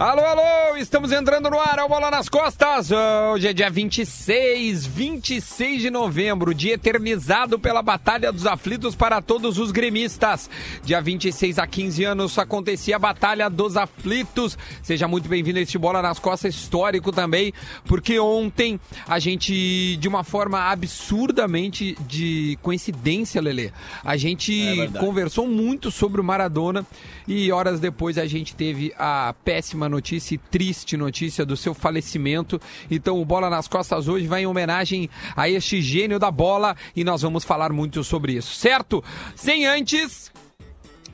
Alô, alô, estamos entrando no ar, é o Bola nas Costas. Hoje é dia 26, 26 de novembro, dia eternizado pela Batalha dos Aflitos para todos os gremistas. Dia 26 a 15 anos acontecia a Batalha dos Aflitos. Seja muito bem-vindo a este Bola nas Costas histórico também, porque ontem a gente, de uma forma absurdamente de coincidência, Lele, a gente conversou muito sobre o Maradona e horas depois a gente teve a péssima notícia e triste notícia do seu falecimento. Então o Bola nas Costas hoje vai em homenagem a este gênio da bola e nós vamos falar muito sobre isso, certo? Sem antes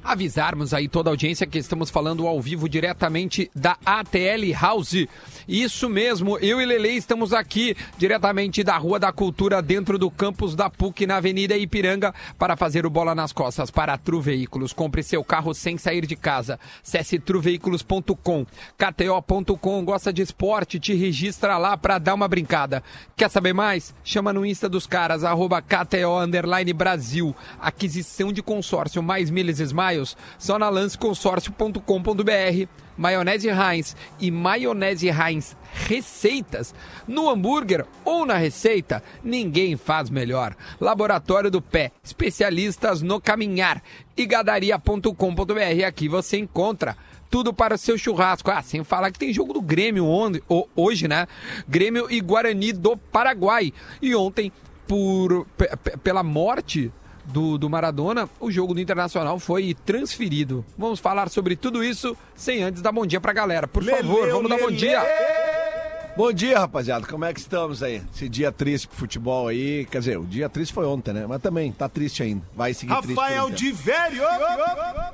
avisarmos aí toda a audiência que estamos falando ao vivo diretamente da ATL House. Isso mesmo, eu e Lele estamos aqui diretamente da Rua da Cultura, dentro do campus da PUC, na Avenida Ipiranga, para fazer o Bola nas Costas para a Tru Veículos. Compre seu carro sem sair de casa. Acesse truveículos.com, kto.com, gosta de esporte, te registra lá para dar uma brincada. Quer saber mais? Chama no Insta dos caras, arroba KTO Underline Brasil. Aquisição de consórcio mais milhas Smiles, só na lanceconsórcio.com.br maionese Heinz e maionese Heinz receitas no hambúrguer ou na receita, ninguém faz melhor. Laboratório do Pé, especialistas no caminhar e gadaria.com.br. Aqui você encontra tudo para o seu churrasco. Ah, sem falar que tem jogo do Grêmio onde, hoje, né? Grêmio e Guarani do Paraguai. E ontem, por pela morte do, do Maradona, o jogo do Internacional foi transferido. Vamos falar sobre tudo isso sem antes dar bom dia pra galera. Por Leleu, favor, vamos dar bom dia. Bom dia, rapaziada. Como é que estamos aí? Esse dia triste pro futebol aí. Quer dizer, o dia triste foi ontem, né? Mas também tá triste ainda. Vai seguir triste. Rafael um tempo. de Velho!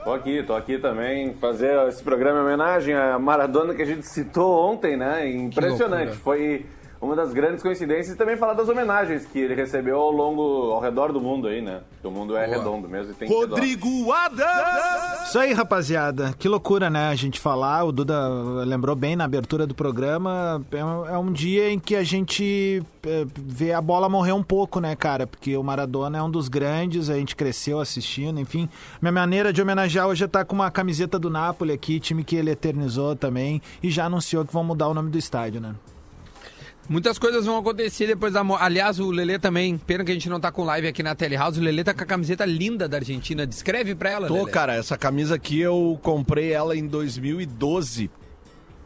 Tô aqui, tô aqui também, fazer esse programa em homenagem à Maradona que a gente citou ontem, né? Impressionante. Foi uma das grandes coincidências e também falar das homenagens que ele recebeu ao longo, ao redor do mundo aí, né? O mundo é redondo mesmo e tem. Rodrigo Adams! Isso aí, rapaziada. Que loucura, né? A gente falar. O Duda lembrou bem na abertura do programa. É um, é dia em que a gente é, vê a bola morrer um pouco, né, cara? Porque o Maradona é um dos grandes, a gente cresceu assistindo, enfim. Minha maneira de homenagear hoje é estar com uma camiseta do Napoli aqui, time que ele eternizou também. E já anunciou que vão mudar o nome do estádio, né? Muitas coisas vão acontecer depois da morte. Aliás, o Lelê também, pena que a gente não tá com live aqui na Telehouse. O Lelê tá com a camiseta linda da Argentina. Descreve pra ela, Tô, Lelê. cara. Essa camisa aqui eu comprei ela em 2012.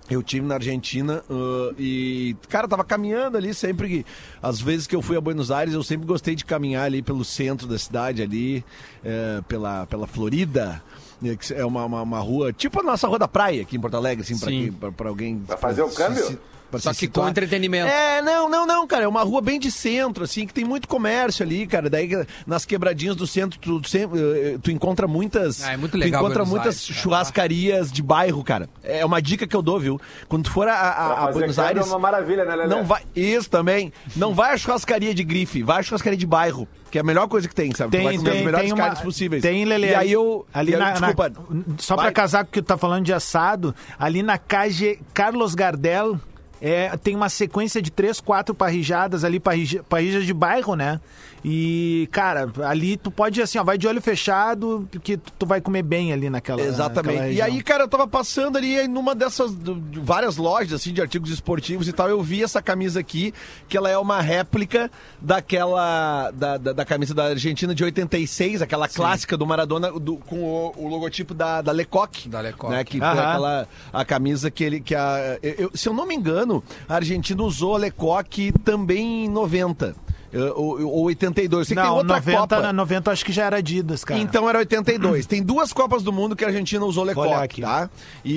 Eu tive na Argentina uh, e, cara, tava caminhando ali sempre. que- Às vezes que eu fui a Buenos Aires, eu sempre gostei de caminhar ali pelo centro da cidade, ali, eh, pela, pela Florida. né, que É uma, uma, uma rua, tipo a nossa Rua da Praia aqui em Porto Alegre, assim, pra, Sim. quem- pra, pra alguém. Pra fazer o câmbio? se- Só que com entretenimento. É, não, não, não, cara. É uma rua bem de centro, assim, que tem muito comércio ali, cara. Daí nas quebradinhas do centro, tu, sempre, eh, tu encontra muitas. Ah, é muito tu legal encontra Buenos muitas Aires, churrascarias de bairro, cara. É uma dica que eu dou, viu? Quando tu for a, a- Pra a Buenos câmbio Aires. é uma maravilha, né, Lelé? Não vai. Isso também. Não vai a churrascaria de grife, vai a churrascaria de bairro. Que é a melhor coisa que tem, sabe? tu vai Tem, comer as tem, melhores tem uma, carnes possíveis. Tem, Lele. E aí eu. Ali e aí- na, na- desculpa. só Vai. pra casar com o que tu tá falando de assado, ali na KG Carlos Gardel. É, tem uma sequência de três, quatro parrijadas ali, parrija, parrijas de bairro, né? E, cara, ali tu pode, assim, ó, vai de olho fechado, porque tu, vai comer bem ali naquela Exatamente. naquela E aí, cara, eu tava passando ali aí numa dessas várias lojas assim de artigos esportivos e tal, eu vi essa camisa aqui, que ela é uma réplica daquela da, da, da camisa da Argentina de 86, aquela clássica do Maradona do- com o, o logotipo da, da Lecoq. Da Lecoq. Né, que foi Aham. aquela a camisa que ele que a eu- se eu não me engano, a Argentina usou a Lecoq também em 90. Eh, Ou, ou 82. Eu sei que tem Não, outra 90, Copa. 90 acho que já era Adidas, cara. Então era 82. Tem duas Copas do Mundo que a Argentina usou olhar Lecoq, aqui. tá? E,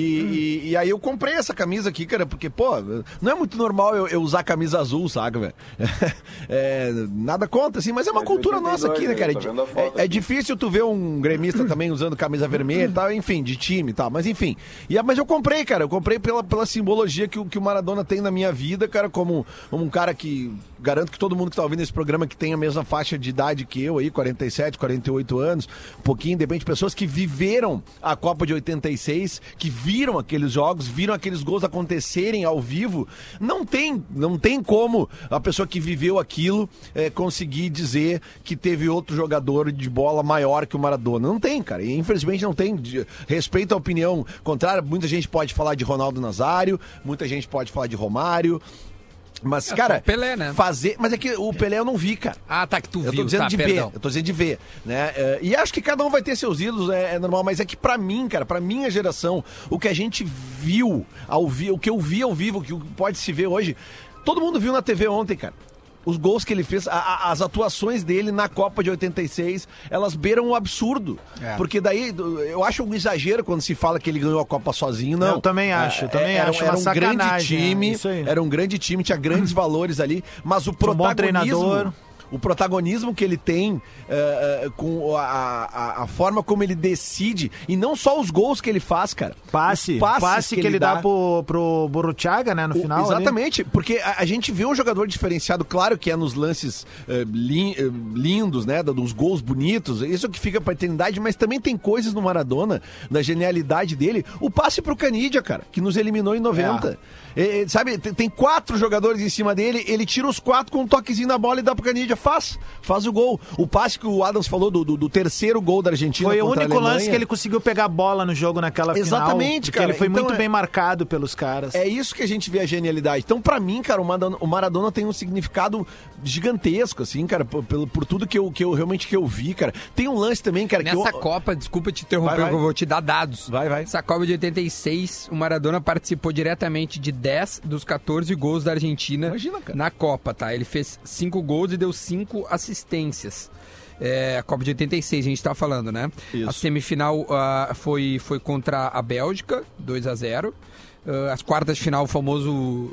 e, e aí eu comprei essa camisa aqui, cara, porque, pô, não é muito normal eu, eu usar camisa azul, saca, velho? É, nada contra, assim, mas é uma É cultura 82, nossa aqui, né, né? cara? Foto É, é aqui. difícil tu ver um gremista também usando camisa vermelha e tal, enfim, de time e tal, mas enfim. E, mas eu comprei, cara, eu comprei pela, pela simbologia que, o- que o Maradona tem na minha vida, cara, como um cara que garanto que todo mundo que tá ouvindo nesse programa que tem a mesma faixa de idade que eu aí, 47, 48 anos, um pouquinho, de repente, pessoas que viveram a Copa de 86, que viram aqueles jogos, viram aqueles gols acontecerem ao vivo. Não tem, não tem como a pessoa que viveu aquilo eh, conseguir dizer que teve outro jogador de bola maior que o Maradona. Não tem, cara. E, infelizmente não tem. Respeito a opinião contrária. Muita gente pode falar de Ronaldo Nazário, muita gente pode falar de Romário. Mas, cara, Pelé, né? fazer. Mas é que o Pelé eu não vi, cara. Ah, tá, que tu Eu viu, tô dizendo tá, de perdão. ver, eu tô dizendo de ver, né? É, e acho que cada um vai ter seus ídolos, é, é normal, mas é que pra mim, cara, pra minha geração, o que a gente viu ao vi, o que eu vi ao vivo, o que pode se ver hoje, todo mundo viu na TV ontem, cara. Os gols que ele fez, a- a- as atuações dele na Copa de 86, elas beiram o absurdo. É. Porque daí, eu acho um exagero quando se fala que ele ganhou a Copa sozinho, não. Eu também acho, eu também era, acho era um grande é, time, era um grande time, tinha grandes valores ali, mas o um bom protagonismo treinador. O protagonismo que ele tem eh, com a, a, a forma como ele decide e não só os gols que ele faz, cara. Passe, passe, passes que, ele dá, pro, pro Borutiaga, né, no o- final. ali. Exatamente, porque a, a gente vê um jogador diferenciado, claro que é nos lances lin- eh, lindos, né? Dos gols bonitos, isso que fica pra eternidade, mas também tem coisas no Maradona, da genialidade dele. O passe pro Canidia, cara, que nos eliminou em 90. Eh, eh, sabe, tem, tem quatro jogadores em cima dele, ele tira os quatro com um toquezinho na bola e dá pro Canidia. Faz, faz o gol. O passe que o Adams falou do, do- do terceiro gol da Argentina. Foi o único lance que ele conseguiu pegar a bola no jogo naquela final. Exatamente, porque cara. Ele foi Então muito é- bem marcado pelos caras. É isso que a gente vê a genialidade. Então, pra mim, cara, o Maradona, o Maradona tem um significado gigantesco, assim, cara, por, pelo- por tudo que eu, que eu realmente que eu vi, cara. Tem um lance também, cara, que Nessa eu, Copa, desculpa te interromper, Vai, vai. eu vou te dar dados. Vai, vai. Essa Copa de 86, o Maradona participou diretamente de 10 dos 14 gols da Argentina Imagina, cara. na Copa, tá? Ele fez 5 gols e deu 5 assistências. É, a Copa de 86, a gente tá falando, né? Isso. A semifinal ah, foi, foi contra a Bélgica, 2 a 0 Ah, as quartas de final, o famoso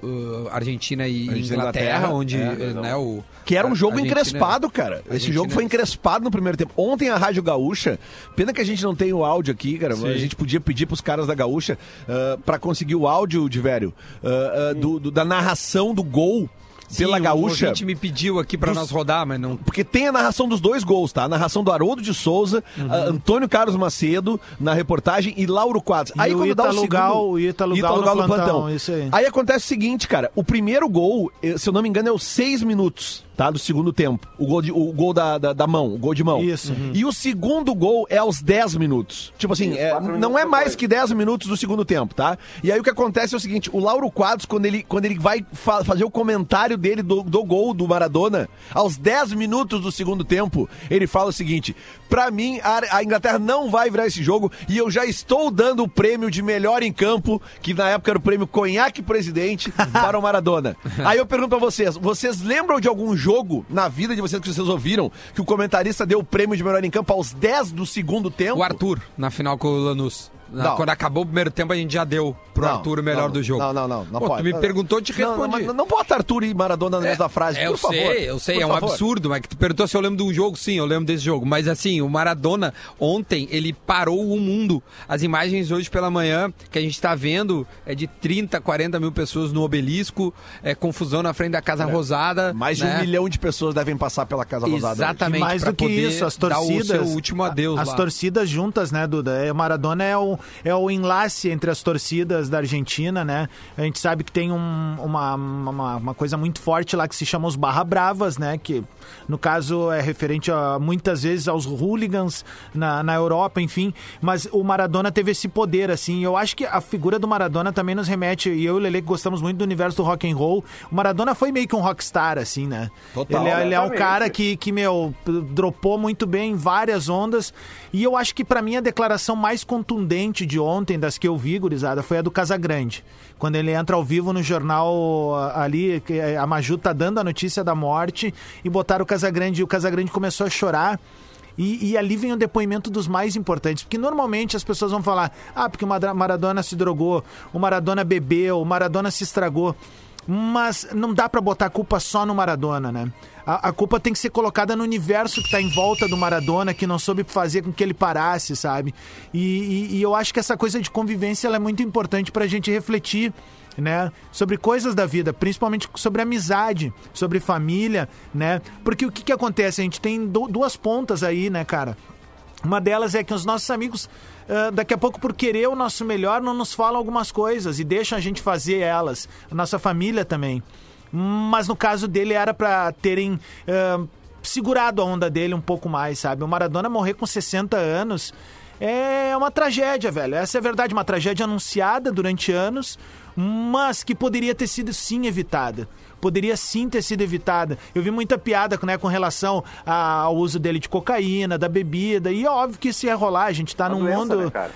ah, Argentina e Argentina Inglaterra, Inglaterra, onde é, né, o Que era um jogo Argentina- encrespado, cara. Esse jogo foi encrespado no primeiro tempo. Ontem a Rádio Gaúcha, pena que a gente não tem o áudio aqui, cara. A gente podia pedir pros caras da Gaúcha ah, pra conseguir o áudio, de velho, do- do- da narração do gol pela Sim, Gaúcha. O ouvinte me pediu aqui pra Dos- nós rodar, mas não Porque tem a narração dos dois gols, tá? A narração do Haroldo de Souza, Uhum. a Antônio Carlos Macedo na reportagem e Lauro Quadros. E o Ítalo Gal- o Ítalo Gal no plantão, isso aí. Aí acontece o seguinte, cara. O primeiro gol, eh, se eu não me engano, é os seis minutos, tá? Do segundo tempo. O gol, de- o gol da, da, da mão, o gol de mão. Isso. Uhum. E o segundo gol é aos 10 minutos. Tipo assim, Isso, é, não é mais que 10 minutos do segundo tempo, tá? E aí o que acontece é o seguinte, o Lauro Quadros, quando ele, quando ele vai fa- fazer o comentário dele do, do gol do Maradona, aos 10 minutos do segundo tempo, ele fala o seguinte, pra mim a, a Inglaterra não vai virar esse jogo e eu já estou dando o prêmio de melhor em campo, que na época era o prêmio Conhaque Presidente, para o Maradona. Aí eu pergunto pra vocês, vocês lembram de algum jogo na vida de vocês que vocês ouviram que o comentarista deu o prêmio de melhor em campo aos 10 do segundo tempo? O Arthur, na final com o Lanús. Não. Quando acabou o primeiro tempo, a gente já deu pro Não, Arthur o melhor não, do jogo. Não, não, não. não Pô, pode. tu me perguntou, eu te respondi. Não, não, não bota Arthur e Maradona na mesma frase, É, por eu favor. sei, eu sei, Por é um favor. absurdo, mas que tu perguntou se eu lembro de um jogo, sim, eu lembro desse jogo. Mas assim, o Maradona, ontem, ele parou o mundo. As imagens hoje pela manhã que a gente tá vendo é de 30, 40 mil pessoas no obelisco, é confusão na frente da Casa Rosada. Mais de né? um milhão de pessoas devem passar pela Casa Rosada. Exatamente. E mais do que isso, as dar o torcidas. seu último adeus As lá. torcidas juntas, né, Duda? É, O Maradona é o, é o enlace entre as torcidas da Argentina, né? A gente sabe que tem um- uma, uma, uma coisa muito forte lá que se chama os Barra Bravas, né? Que no caso é referente a, muitas vezes aos hooligans na, na Europa, enfim. Mas o Maradona teve esse poder, assim. Eu acho que a figura do Maradona também nos remete, e eu e o Lele que gostamos muito do universo do rock and roll. O Maradona foi meio que um rockstar, assim, né? Total. Ele, é- ele é um cara que, que, meu, dropou muito bem em várias ondas. E eu acho que pra mim a declaração mais contundente de ontem, das que eu vi, gurizada, foi a do Casagrande. Quando ele entra ao vivo no jornal ah, ali, que a Maju tá dando a notícia da morte, e botaram o Casagrande, e o Casagrande começou a chorar. E, e ali vem o depoimento dos mais importantes, porque normalmente as pessoas vão falar: ah, porque o Mara- Maradona se drogou, o Maradona bebeu, o Maradona se estragou. Mas não dá pra botar a culpa só no Maradona, né? A, a culpa tem que ser colocada no universo que tá em volta do Maradona, que não soube fazer com que ele parasse, sabe? E, e- e eu acho que essa coisa de convivência é muito importante pra gente refletir né? Sobre coisas da vida, principalmente sobre amizade, sobre família, né? Porque o que que acontece? A gente tem du- duas pontas aí, né, cara? Uma delas é que os nossos amigos, daqui a pouco, por querer o nosso melhor, não nos falam algumas coisas e deixam a gente fazer elas. A nossa família também. Mas no caso dele era pra terem ah, segurado a onda dele um pouco mais, sabe? O Maradona morrer com 60 anos é uma tragédia, velho. Essa é a verdade, uma tragédia anunciada durante anos, mas que poderia ter sido sim evitada. Poderia sim ter sido evitada. Eu vi muita piada né, com relação a- ao uso dele de cocaína, da bebida, e é óbvio que isso ia rolar. A gente tá Uma num doença, mundo. né, cara?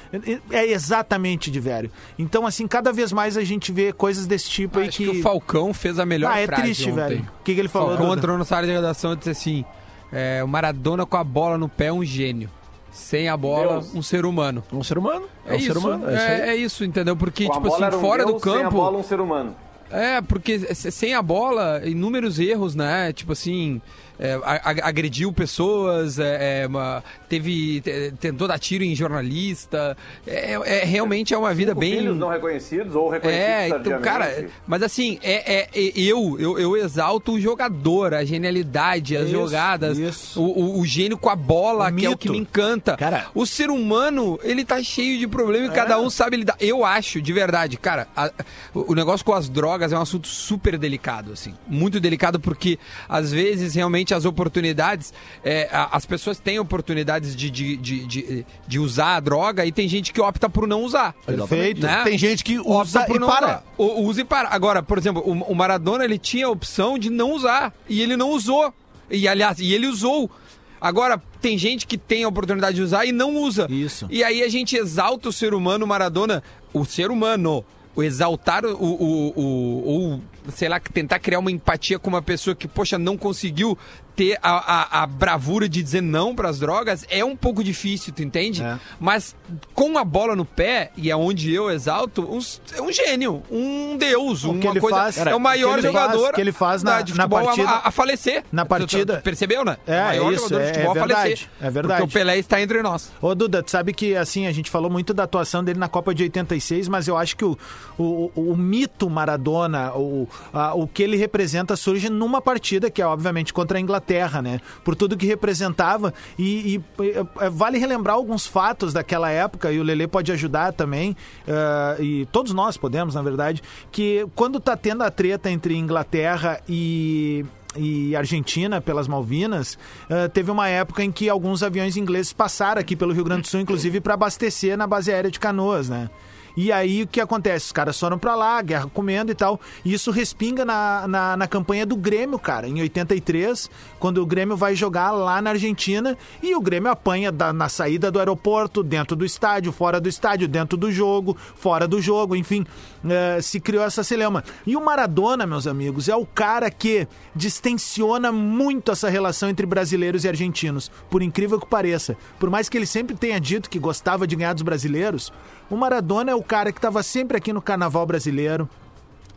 É exatamente de velho. Então, assim, cada vez mais a gente vê coisas desse tipo aí Acho que. que o Falcão fez a melhor ah, é frase triste, ontem. velho. O que, que ele falou? Falcão Duda? entrou na sala de redação e disse assim: é, o Maradona com a bola no pé é um gênio. Sem a bola, Deus. um ser humano. Um ser humano. É, É, um isso, ser humano. É, isso aí. é, é isso, entendeu? Porque, Com tipo assim, um fora do Deus, Sem a campo. bola, um ser humano. É, porque se- sem a bola, inúmeros erros, né? Tipo assim, é, agrediu pessoas, é, é, uma- teve, te- tentou dar tiro em jornalista. É, é- realmente é uma vida Cinco bem. filhos não reconhecidos ou reconhecidos É, então, cara, mas assim, é, é- é- eu, eu, eu exalto o jogador, a genialidade, as Isso, jogadas, isso. O, o- o gênio com a bola, O que é o mito. que me encanta. Cara- o ser humano, ele tá cheio de problemas e cada um sabe lidar. Eu acho, de verdade, cara, a- o o negócio com as drogas é um assunto super delicado, assim. Muito delicado porque, às vezes, realmente, as oportunidades, é, as pessoas têm oportunidades de, de, de, de, de usar a droga e tem gente que opta por não usar. Perfeito. Né? Tem gente que Opta usa por e não para. usar. O- Usa e para. Agora, por exemplo, o, o Maradona ele tinha a opção de não usar e ele não usou. E aliás, e ele usou. Agora, tem gente que tem a oportunidade de usar e não usa. Isso. E aí a gente exalta o ser humano, o Maradona, o ser humano, o exaltar o, o, o, ou, sei lá, tentar criar uma empatia com uma pessoa que, poxa, não conseguiu ter a, a, a bravura de dizer não para as drogas é um pouco difícil, tu entende? É. Mas com a bola no pé, e é onde eu exalto, um, é um gênio, um deus, O uma ele coisa. faz- é o maior o que ele faz- jogador que ele faz na- de na partida- a, a falecer. na Tu- tu- partida- tu percebeu, né? É, o maior é isso, jogador de é- futebol é a falecer. verdade, é verdade. Porque o Pelé está entre nós. Ô, Duda, tu sabe que, assim, a gente falou muito da atuação dele na Copa de 86, mas eu acho que o, o, o- o mito Maradona, o, a- o que ele representa, surge numa partida que é, obviamente, contra a Inglaterra, né? Por tudo que representava. E, e, é, vale relembrar alguns fatos daquela época, e o Lele pode ajudar também, eh, e todos nós podemos, na verdade, que quando tá tendo a treta entre Inglaterra e e Argentina pelas Malvinas, eh, teve uma época em que alguns aviões ingleses passaram aqui pelo Rio Grande do Sul, inclusive para abastecer na base aérea de Canoas, né? E aí o que acontece? Os caras foram pra lá, guerra comendo e tal. E isso respinga na, na, na campanha do Grêmio, cara, em 83, quando o Grêmio vai jogar lá na Argentina e o Grêmio apanha da- na saída do aeroporto, dentro do estádio, fora do estádio, dentro do jogo, fora do jogo, enfim, eh, se criou essa celeuma. E o Maradona, meus amigos, é o cara que distensiona muito essa relação entre brasileiros e argentinos, por incrível que pareça. Por mais que ele sempre tenha dito que gostava de ganhar dos brasileiros, o Maradona é o cara que estava sempre aqui no carnaval brasileiro.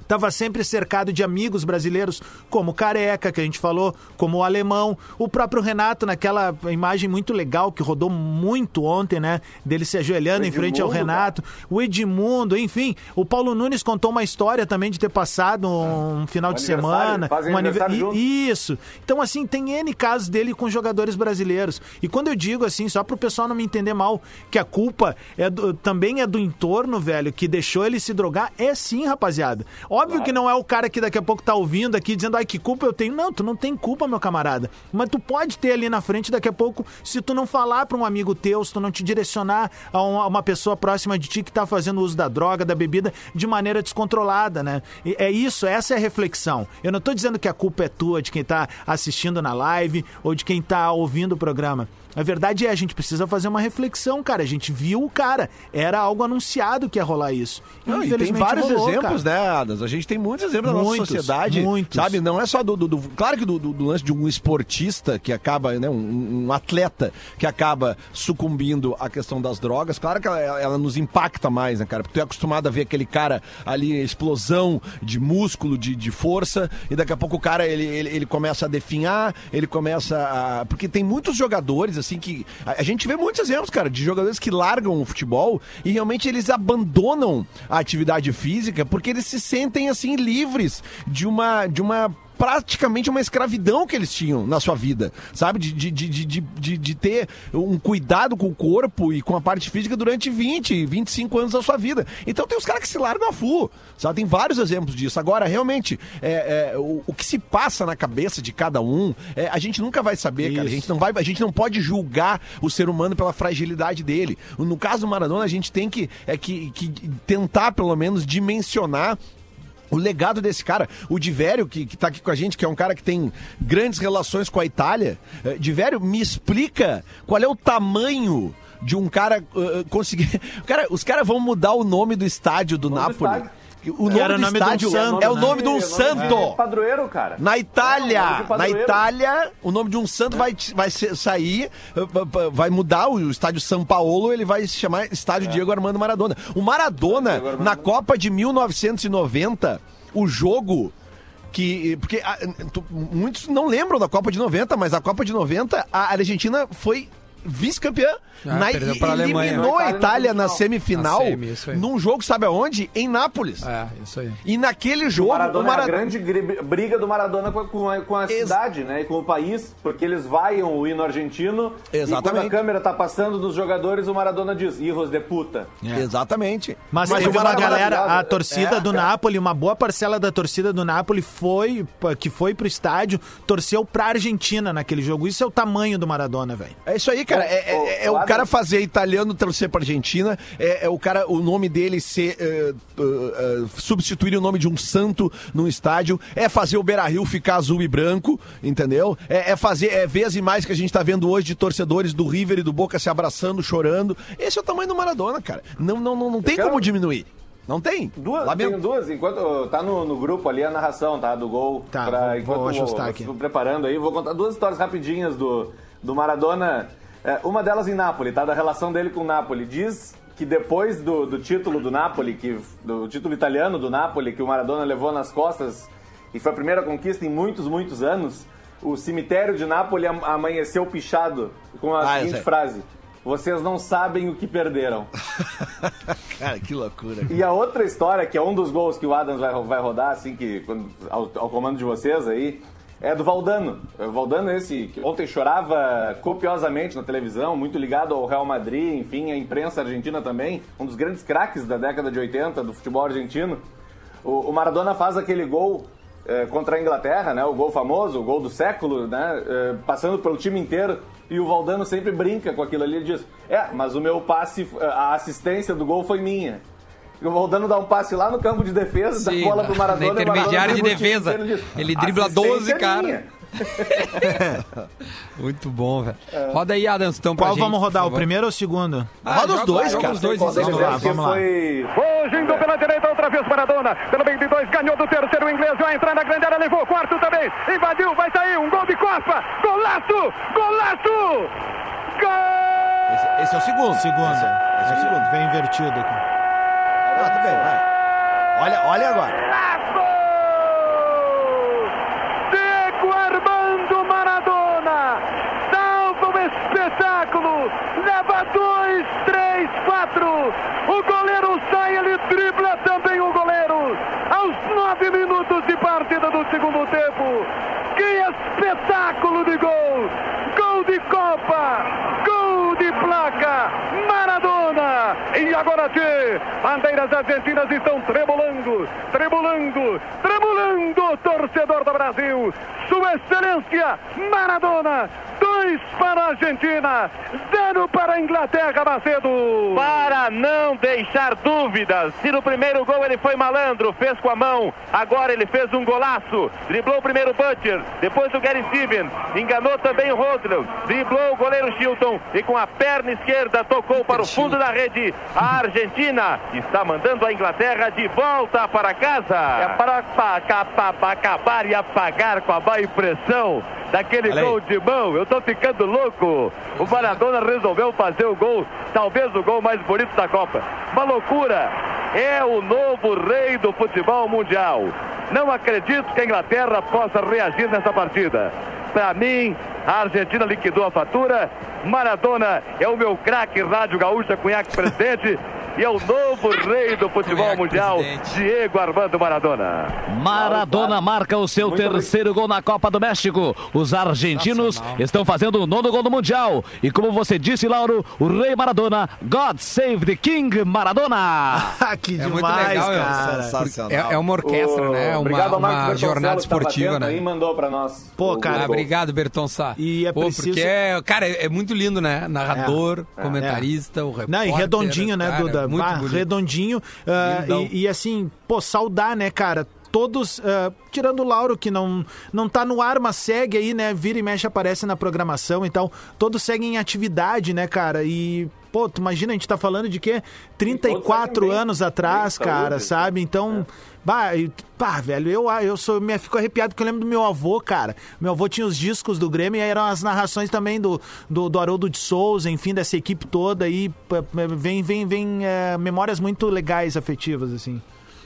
Estava sempre cercado de amigos brasileiros, como o Careca, que a gente falou, como o Alemão, o próprio Renato, naquela imagem muito legal que rodou muito ontem, né? Dele se ajoelhando O em frente ao Renato, o Edmundo, enfim. O Paulo Nunes contou uma história também de ter passado um final de aniversário, semana. um anive- aniversário. Isso. Então, assim, tem N casos dele com jogadores brasileiros. E quando eu digo assim, só pro pessoal não me entender mal, que a culpa é do- também é do entorno, velho, que deixou ele se drogar, é sim, rapaziada. Óbvio que não é o cara que daqui a pouco tá ouvindo aqui dizendo, ai, que culpa eu tenho. Não, tu não tem culpa, meu camarada. Mas tu pode ter ali na frente daqui a pouco, se tu não falar pra um amigo teu, se tu não te direcionar a uma, a uma pessoa próxima de ti que tá fazendo uso da droga, da bebida, de maneira descontrolada, né? E é isso, essa é a reflexão. Eu não tô dizendo que a culpa é tua, de quem tá assistindo na live ou de quem tá ouvindo o programa. A verdade é, a gente precisa fazer uma reflexão, cara. A gente viu o cara. Era algo anunciado que ia rolar isso. Não, e tem vários rolou, exemplos, cara. né, Adas? A gente tem muitos exemplos na Muitos, nossa sociedade. muitos. Sabe, não é só do. do- do- claro que do, do- do lance de um esportista que acaba, né, um, um atleta que acaba sucumbindo à questão das drogas, claro que ela, ela nos impacta mais, né, cara? Porque tu é acostumado a ver aquele cara ali, explosão de músculo, de, de força, e daqui a pouco o cara ele, ele, ele começa a definhar, ele começa a. Porque tem muitos jogadores, assim, que. A, a gente vê muitos exemplos, cara, de jogadores que largam o futebol e realmente eles abandonam a atividade física porque eles se sentem, assim, livres de uma. De uma praticamente uma escravidão que eles tinham na sua vida, sabe? De, de, de, de, de, de ter um cuidado com o corpo e com a parte física durante 20, 25 anos da sua vida. Então tem os caras que se largam a full, sabe? Tem vários exemplos disso. Agora, realmente, é, é, o, o que se passa na cabeça de cada um, é, a gente nunca vai saber, cara. A gente, não vai, a gente não pode julgar o ser humano pela fragilidade dele. No caso do Maradona, a gente tem que, é, que, que tentar, pelo menos, dimensionar o legado desse cara, o Divério, que, que tá aqui com a gente, que é um cara que tem grandes relações com a Itália. Uh, Divério, me explica qual é o tamanho de um cara uh, conseguir. Cara, os caras vão mudar o nome do estádio do Napoli. estádio. O nome Era do o nome de um estádio santo, é o né? nome de um É, santo. é Padroeiro, cara. Na É, Itália, de na. Itália, o nome de um santo vai, vai ser- sair, vai mudar o estádio São Paulo, ele vai se chamar Estádio Diego Armando Maradona. O Maradona, Armando na Copa de 1990, o jogo que porque ah, tu- muitos não lembram da Copa de 90, mas a Copa de 90 a Argentina foi vice-campeã. Ah, Na- perdeu e- pra Alemanha. eliminou a Itália Itália na na semifinal. Na semi, num jogo, sabe aonde? Em Nápoles. É, isso aí. E naquele jogo, Maradona o Maradona... é a grande briga do Maradona com a, com a- Ex- cidade, né? E com o país, porque eles vaiam o hino argentino. E Exatamente. quando a câmera tá passando dos jogadores, o Maradona diz, hijos de puta. Exatamente. Mas, Mas teve o uma galera, a torcida É, do. Napoli, uma boa parcela da torcida do Napoli foi, que foi pro estádio, torceu pra Argentina naquele jogo. Isso é o tamanho do Maradona, velho. É isso aí, cara. É, é- é Ô, ô, o cara fazer italiano torcer pra Argentina, é, é o cara, o nome dele ser. é, é, é, substituir o nome de um santo num estádio, é fazer o Beira Rio ficar azul e branco, entendeu? É, é fazer, é ver as imagens que a gente tá vendo hoje de torcedores do River e do Boca se abraçando, chorando. Esse é o tamanho do Maradona, cara. Não, não, não, não tem quero- como diminuir. Não tem. Duas, Lamento. tenho duas, enquanto tá no, no grupo ali a narração, tá? Do gol. Tá, vou- enquanto vou ajustar aqui. Preparando aí, vou contar duas histórias rapidinhas do, do Maradona. É, uma delas em Nápoles, tá? Da relação dele com o Napoli. Diz que depois do, do título do Napoli, que, do título italiano do Napoli, que o Maradona levou nas costas, e foi a primeira conquista em muitos, muitos anos, o cemitério de Nápoles am- amanheceu pichado com a Ah, seguinte frase. Vocês não sabem o que perderam. Cara, que loucura. E a outra história, que é um dos gols que o Adams vai, vai rodar, assim, que quando- ao, ao comando de vocês aí, é do Valdano. O Valdano esse, que ontem chorava copiosamente na televisão, muito ligado ao Real Madrid, enfim, a imprensa argentina também, um dos grandes craques da década de 80 do futebol argentino. O, Maradona faz aquele gol eh, contra a Inglaterra, né? O gol famoso, o gol do século, né? eh, passando pelo time inteiro. E o Valdano sempre brinca com aquilo ali. Ele diz: É, mas o meu passe, a assistência do gol foi minha. O Valdano dá um passe lá no campo de defesa, Sim, dá bola pro Maradona. na o Maradona intermediária de o time defesa. diz, Ele dribla "Assistência 12 é cara." minha." Muito bom, velho. Roda aí, Adams, então, pra Qual gente, vamos rodar, o primeiro ou o segundo? Ah, Roda os dois, joga cara. os dois, então. deles Vamos lá, é vamos lá. foi Fugindo pela direita, outra vez Maradona. Pelo meio de dois, ganhou do terceiro. O inglês vai entrar na grande área, levou. Quarto também. Invadiu, vai sair. Um gol de Copa. Golaço! Golaço! Gol! Esse, esse é o segundo. Segundo. Esse, é- esse é o segundo. Vem invertido aqui. Ah, tá bem, vai. Olha, olha agora. Diego Armando Maradona salva o espetáculo, leva dois, três, quatro. O goleiro sai, ele dribla também o goleiro. Aos nove minutos de partida do segundo tempo. Que espetáculo de gol! Gol de Copa! Gol de placa! Maradona! E agora, Tchê, bandeiras argentinas estão tremulando, tremulando, tremulando, torcedor do Brasil! Sua Excelência Maradona! Dois para a Argentina, zero para a Inglaterra, Macedo! Para não deixar dúvidas, se no primeiro gol ele foi malandro, fez com a mão, agora ele fez um golaço, driblou o primeiro Butcher, depois o Gary Steven, enganou também o Rodrigo, driblou o goleiro Chilton e com a perna esquerda tocou para o fundo da rede. A Argentina está mandando a Inglaterra de volta para casa. É para pa- ca- pa- pa- acabar e apagar com a má impressão daquele gol de mão. Eu tô ficando louco. O Maradona resolveu fazer o gol, talvez o gol mais bonito da Copa. Uma loucura. É o novo rei do futebol mundial. Não acredito que a Inglaterra possa reagir nessa partida. Pra mim, a Argentina liquidou a fatura. Maradona é o meu craque Rádio Gaúcha Cunhaque presidente. E é o novo rei do futebol Cunhaque mundial, presidente. Diego Armando Maradona. Maradona marca o seu terceiro gol na Copa do México. Os argentinos estão fazendo o nono gol no Mundial. E como você disse, Lauro, o rei Maradona, God save the King Maradona. Que É muito demais, legal, meu. cara. É, é uma orquestra, O- né? Uma, Obrigado Marcos uma Bertoncello, jornada que tava esportiva, né? Aí mandou pra nós. Pô, cara, Ah, obrigado, Berton Sá. E é Pô, preciso- Porque, é, cara, é, é muito lindo, né? Narrador, comentarista, o repórter. Não, e redondinho, né, Duda? Muito Ah, bonito. redondinho. Lindão. e, e assim, pô, saudar, né, cara? Todos, ah, tirando o Lauro, que não, não tá no ar, mas segue aí, né? Vira e mexe, aparece na programação e tal. Todos seguem em atividade, né, cara? E, pô, tu imagina, a gente tá falando de quê? 34 seguem bem. anos atrás, cara, saúde. sabe? Então, bah, pá, velho, eu, eu sou, me fico arrepiado porque eu lembro do meu avô, cara. Meu avô tinha os discos do Grêmio e eram as narrações também do, do, do Haroldo de Souza, enfim, dessa equipe toda aí. Vem, vem, vem é, memórias muito legais, afetivas, assim.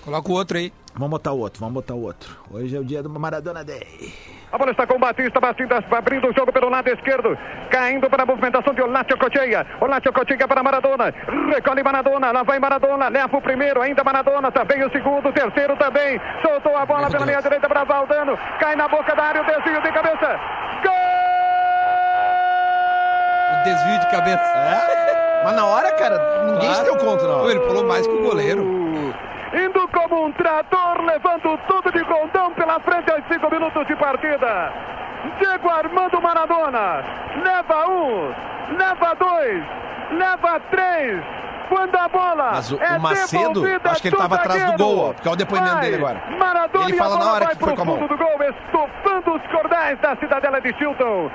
Coloca o outro aí. Vamos botar o outro, vamos botar o outro. Hoje é o dia do Maradona Day. A bola está com o Batista, Batista abrindo o jogo pelo lado esquerdo, caindo para a movimentação de Olácio Cocheia. Olácio Cocheia para Maradona, recolhe Maradona, lá vai Maradona, leva o primeiro, ainda Maradona, também o segundo, o terceiro também. Soltou a bola pela meia direita para Valdano, cai na boca da área, o desvio de cabeça. O desvio de cabeça. É? Mas na hora, cara, ninguém se deu conta hora. ele pulou mais que o goleiro. Indo como um trator, levando tudo de condão pela frente aos cinco minutos de partida. Diego Armando Maradona. Leva um, leva dois, leva três. Quando a bola Mas o- é o Macedo, acho que ele tava do atrás do gol, ó, porque é o depoimento Vai, dele agora. Maradona Ele e a fala na bola hora vai que foi com a mão. fundo do gol, estufando os cordéis da cidadela de Chilton.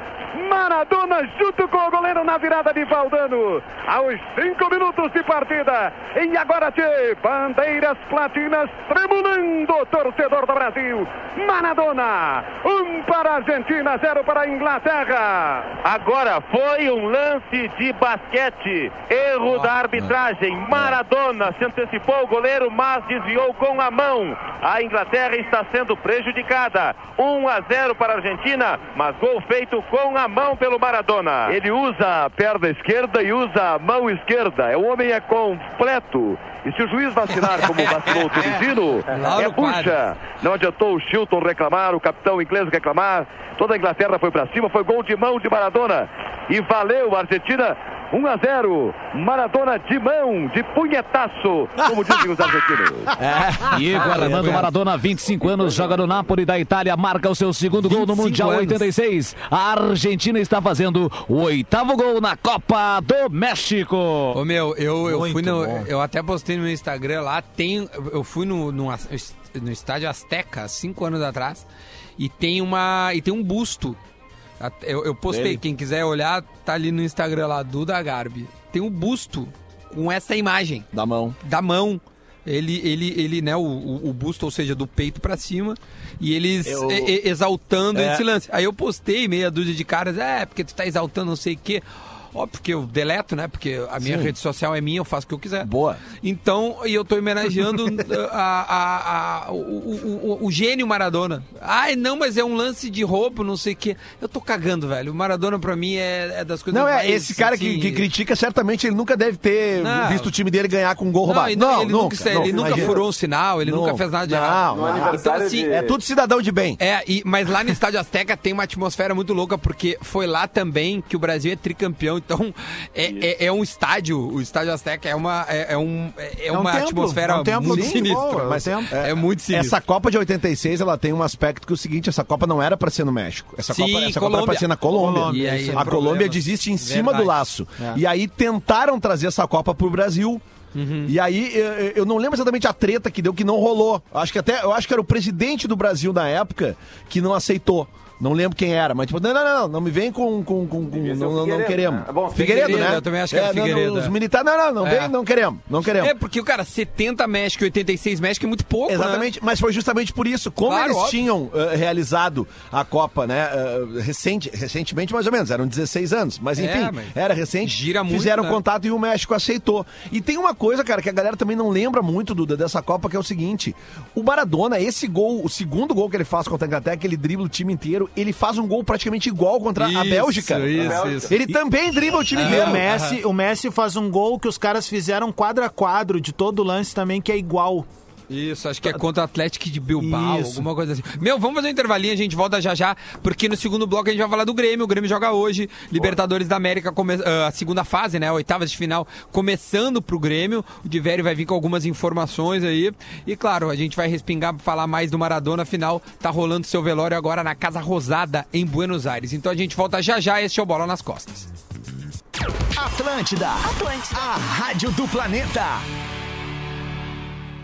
Maradona junto com o goleiro na virada de Valdano. Aos cinco minutos de partida. E agora, Tchê, bandeiras platinas tremulando o torcedor do Brasil. Maradona, um para a Argentina, zero para a Inglaterra. Agora foi um lance de basquete. Erro da arbitragem. Maradona se antecipou o goleiro, mas desviou com a mão. A Inglaterra está sendo prejudicada. 1 a 0 para a Argentina, mas gol feito com a mão pelo Maradona. Ele usa a perna esquerda e usa a mão esquerda. O homem é completo. E se o juiz vacilar como vacilou o Tunisino, Lauro é bucha. Não adiantou o Chilton reclamar, o capitão inglês reclamar. Toda a Inglaterra foi para cima, foi gol de mão de Maradona. E valeu, Argentina, 1 a 0. Maradona de mão, de punhetaço, como dizem os argentinos. Diego Armando Maradona, 25 anos, joga no Napoli da Itália, marca o seu segundo gol no 25 Mundial anos. 86. A Argentina está fazendo o oitavo gol na Copa do México. Ô meu, eu, eu Muito fui no. Eu até postei no meu Instagram lá, tem. Eu fui no, no, no estádio Azteca cinco anos atrás e tem uma. E tem um busto. Eu, eu postei, Dele? quem quiser olhar, tá ali no Instagram lá, Duda Garbi. Tem um busto com essa imagem Da mão. da mão. Ele, ele, ele, né, o, o, busto, ou seja, do peito pra cima, e eles Eu- exaltando É. esse lance. Aí eu postei meia dúzia de caras, é, porque tu tá exaltando não sei o quê. Ó, porque eu deleto, né? Porque a minha rede social é minha, eu faço o que eu quiser. Boa. Então, e eu tô homenageando a, a- a- o, o- o- o gênio Maradona. Ai, não, mas é um lance de roubo, não sei o quê. Eu tô cagando, velho. O Maradona, pra mim, é, é das coisas Não, é, mais, esse cara que, assim, que critica, certamente ele nunca deve ter Não. visto o time dele ganhar com um gol roubado. não, Não, ele nunca, nunca, não, ele nunca furou um sinal, ele nunca Não. fez nada de errado. Não. aniversário assim, de... É tudo cidadão de bem. É, e- mas lá no Estádio Azteca tem uma atmosfera muito louca, porque foi lá também que o Brasil é tricampeão. Então, é, é, é um estádio, o Estádio Azteca é uma, é, é um, é, um uma templo, atmosfera é um templo muito de sinistra. futebol, é um mas é, muito sinistra. Essa Copa de 86, ela tem um aspecto que é o seguinte, essa Copa não era pra ser no México. Essa Sim, Copa, essa Copa era pra ser na Colômbia. Colômbia, E aí, a. Colômbia desiste em cima Verdade. do laço. É. E aí tentaram trazer essa Copa pro Brasil. Uhum. E aí, eu, eu não lembro exatamente a treta que deu, que não rolou. Acho que até, eu acho que era o presidente do Brasil na época que não aceitou. Não lembro quem era, mas tipo, não, não, não, não me vem com. com, com, com não, não, não Figueiredo, queremos. né? Bom, Figueiredo, Figueiredo, né? eu também acho que era não, não, Figueiredo, Os é. militares, não, não, não, É. vem, não queremos, não queremos. É, porque o cara, 70 México e 86 México é muito pouco, né? Exatamente, mas foi justamente por isso. Como Claro, eles óbvio. tinham eh, realizado a Copa, né? eh, recente, recentemente, mais ou menos, eram 16 anos. Mas É, enfim, mas era recente. gira muito, Fizeram né? contato e o México aceitou. E tem uma coisa, cara, que a galera também não lembra muito, Duda, dessa Copa, que é o seguinte: o Maradona, esse gol, o segundo gol que ele faz contra a Inglaterra, que ele dribla o time inteiro, ele faz um gol praticamente igual contra a Isso, Bélgica. isso, isso. Ele também dribla o time inteiro. o Messi, o Messi faz um gol que os caras fizeram quadro a quadro de todo o lance também, que é igual. Isso, acho que é contra o Atlético de Bilbao, Isso. alguma coisa assim. Meu, vamos fazer um intervalinho, a gente volta já já, porque no segundo bloco a gente vai falar do Grêmio. O Grêmio joga hoje, Libertadores da América, come- ah, a segunda fase, né? Oitavas de final, começando pro Grêmio. O Diverio vai vir com algumas informações aí. E claro, a gente vai respingar pra falar mais do Maradona, afinal, tá rolando seu velório agora na Casa Rosada, em Buenos Aires. Então a gente volta já já, este é o Bola nas Costas. Atlântida. Atlântida. A rádio do planeta.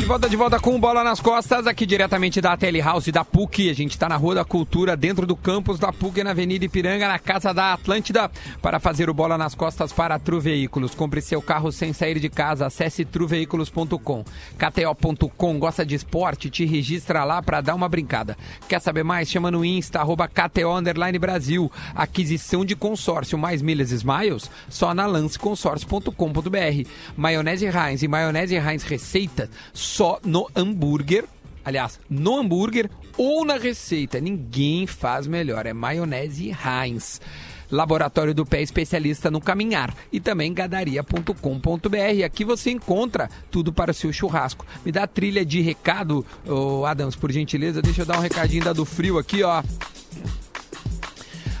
De volta, de volta com Bola nas Costas, aqui diretamente da Telehouse da PUC. A gente está na Rua da Cultura, dentro do campus da PUC, na Avenida Ipiranga, na Casa da Atlântida, para fazer o Bola nas Costas para Tru Veículos. Compre seu carro sem sair de casa, acesse truveículos.com. KTO.com, gosta de esporte? Te registra lá para dar uma brincada. Quer saber mais? Chama no Insta, arroba KTO Underline Brasil. Aquisição de consórcio mais milhas Smiles, só na lanceconsórcio.com.br. Maionese Heinz e maionese Heinz receita só no hambúrguer. Aliás, no hambúrguer ou na receita. Ninguém faz melhor. É maionese Heinz. Laboratório do Pé especialista no caminhar e também gadaria.com.br. Aqui você encontra tudo para o seu churrasco. Me dá trilha de recado, ô Adams, por gentileza. Deixa eu dar um recadinho da do frio aqui, ó.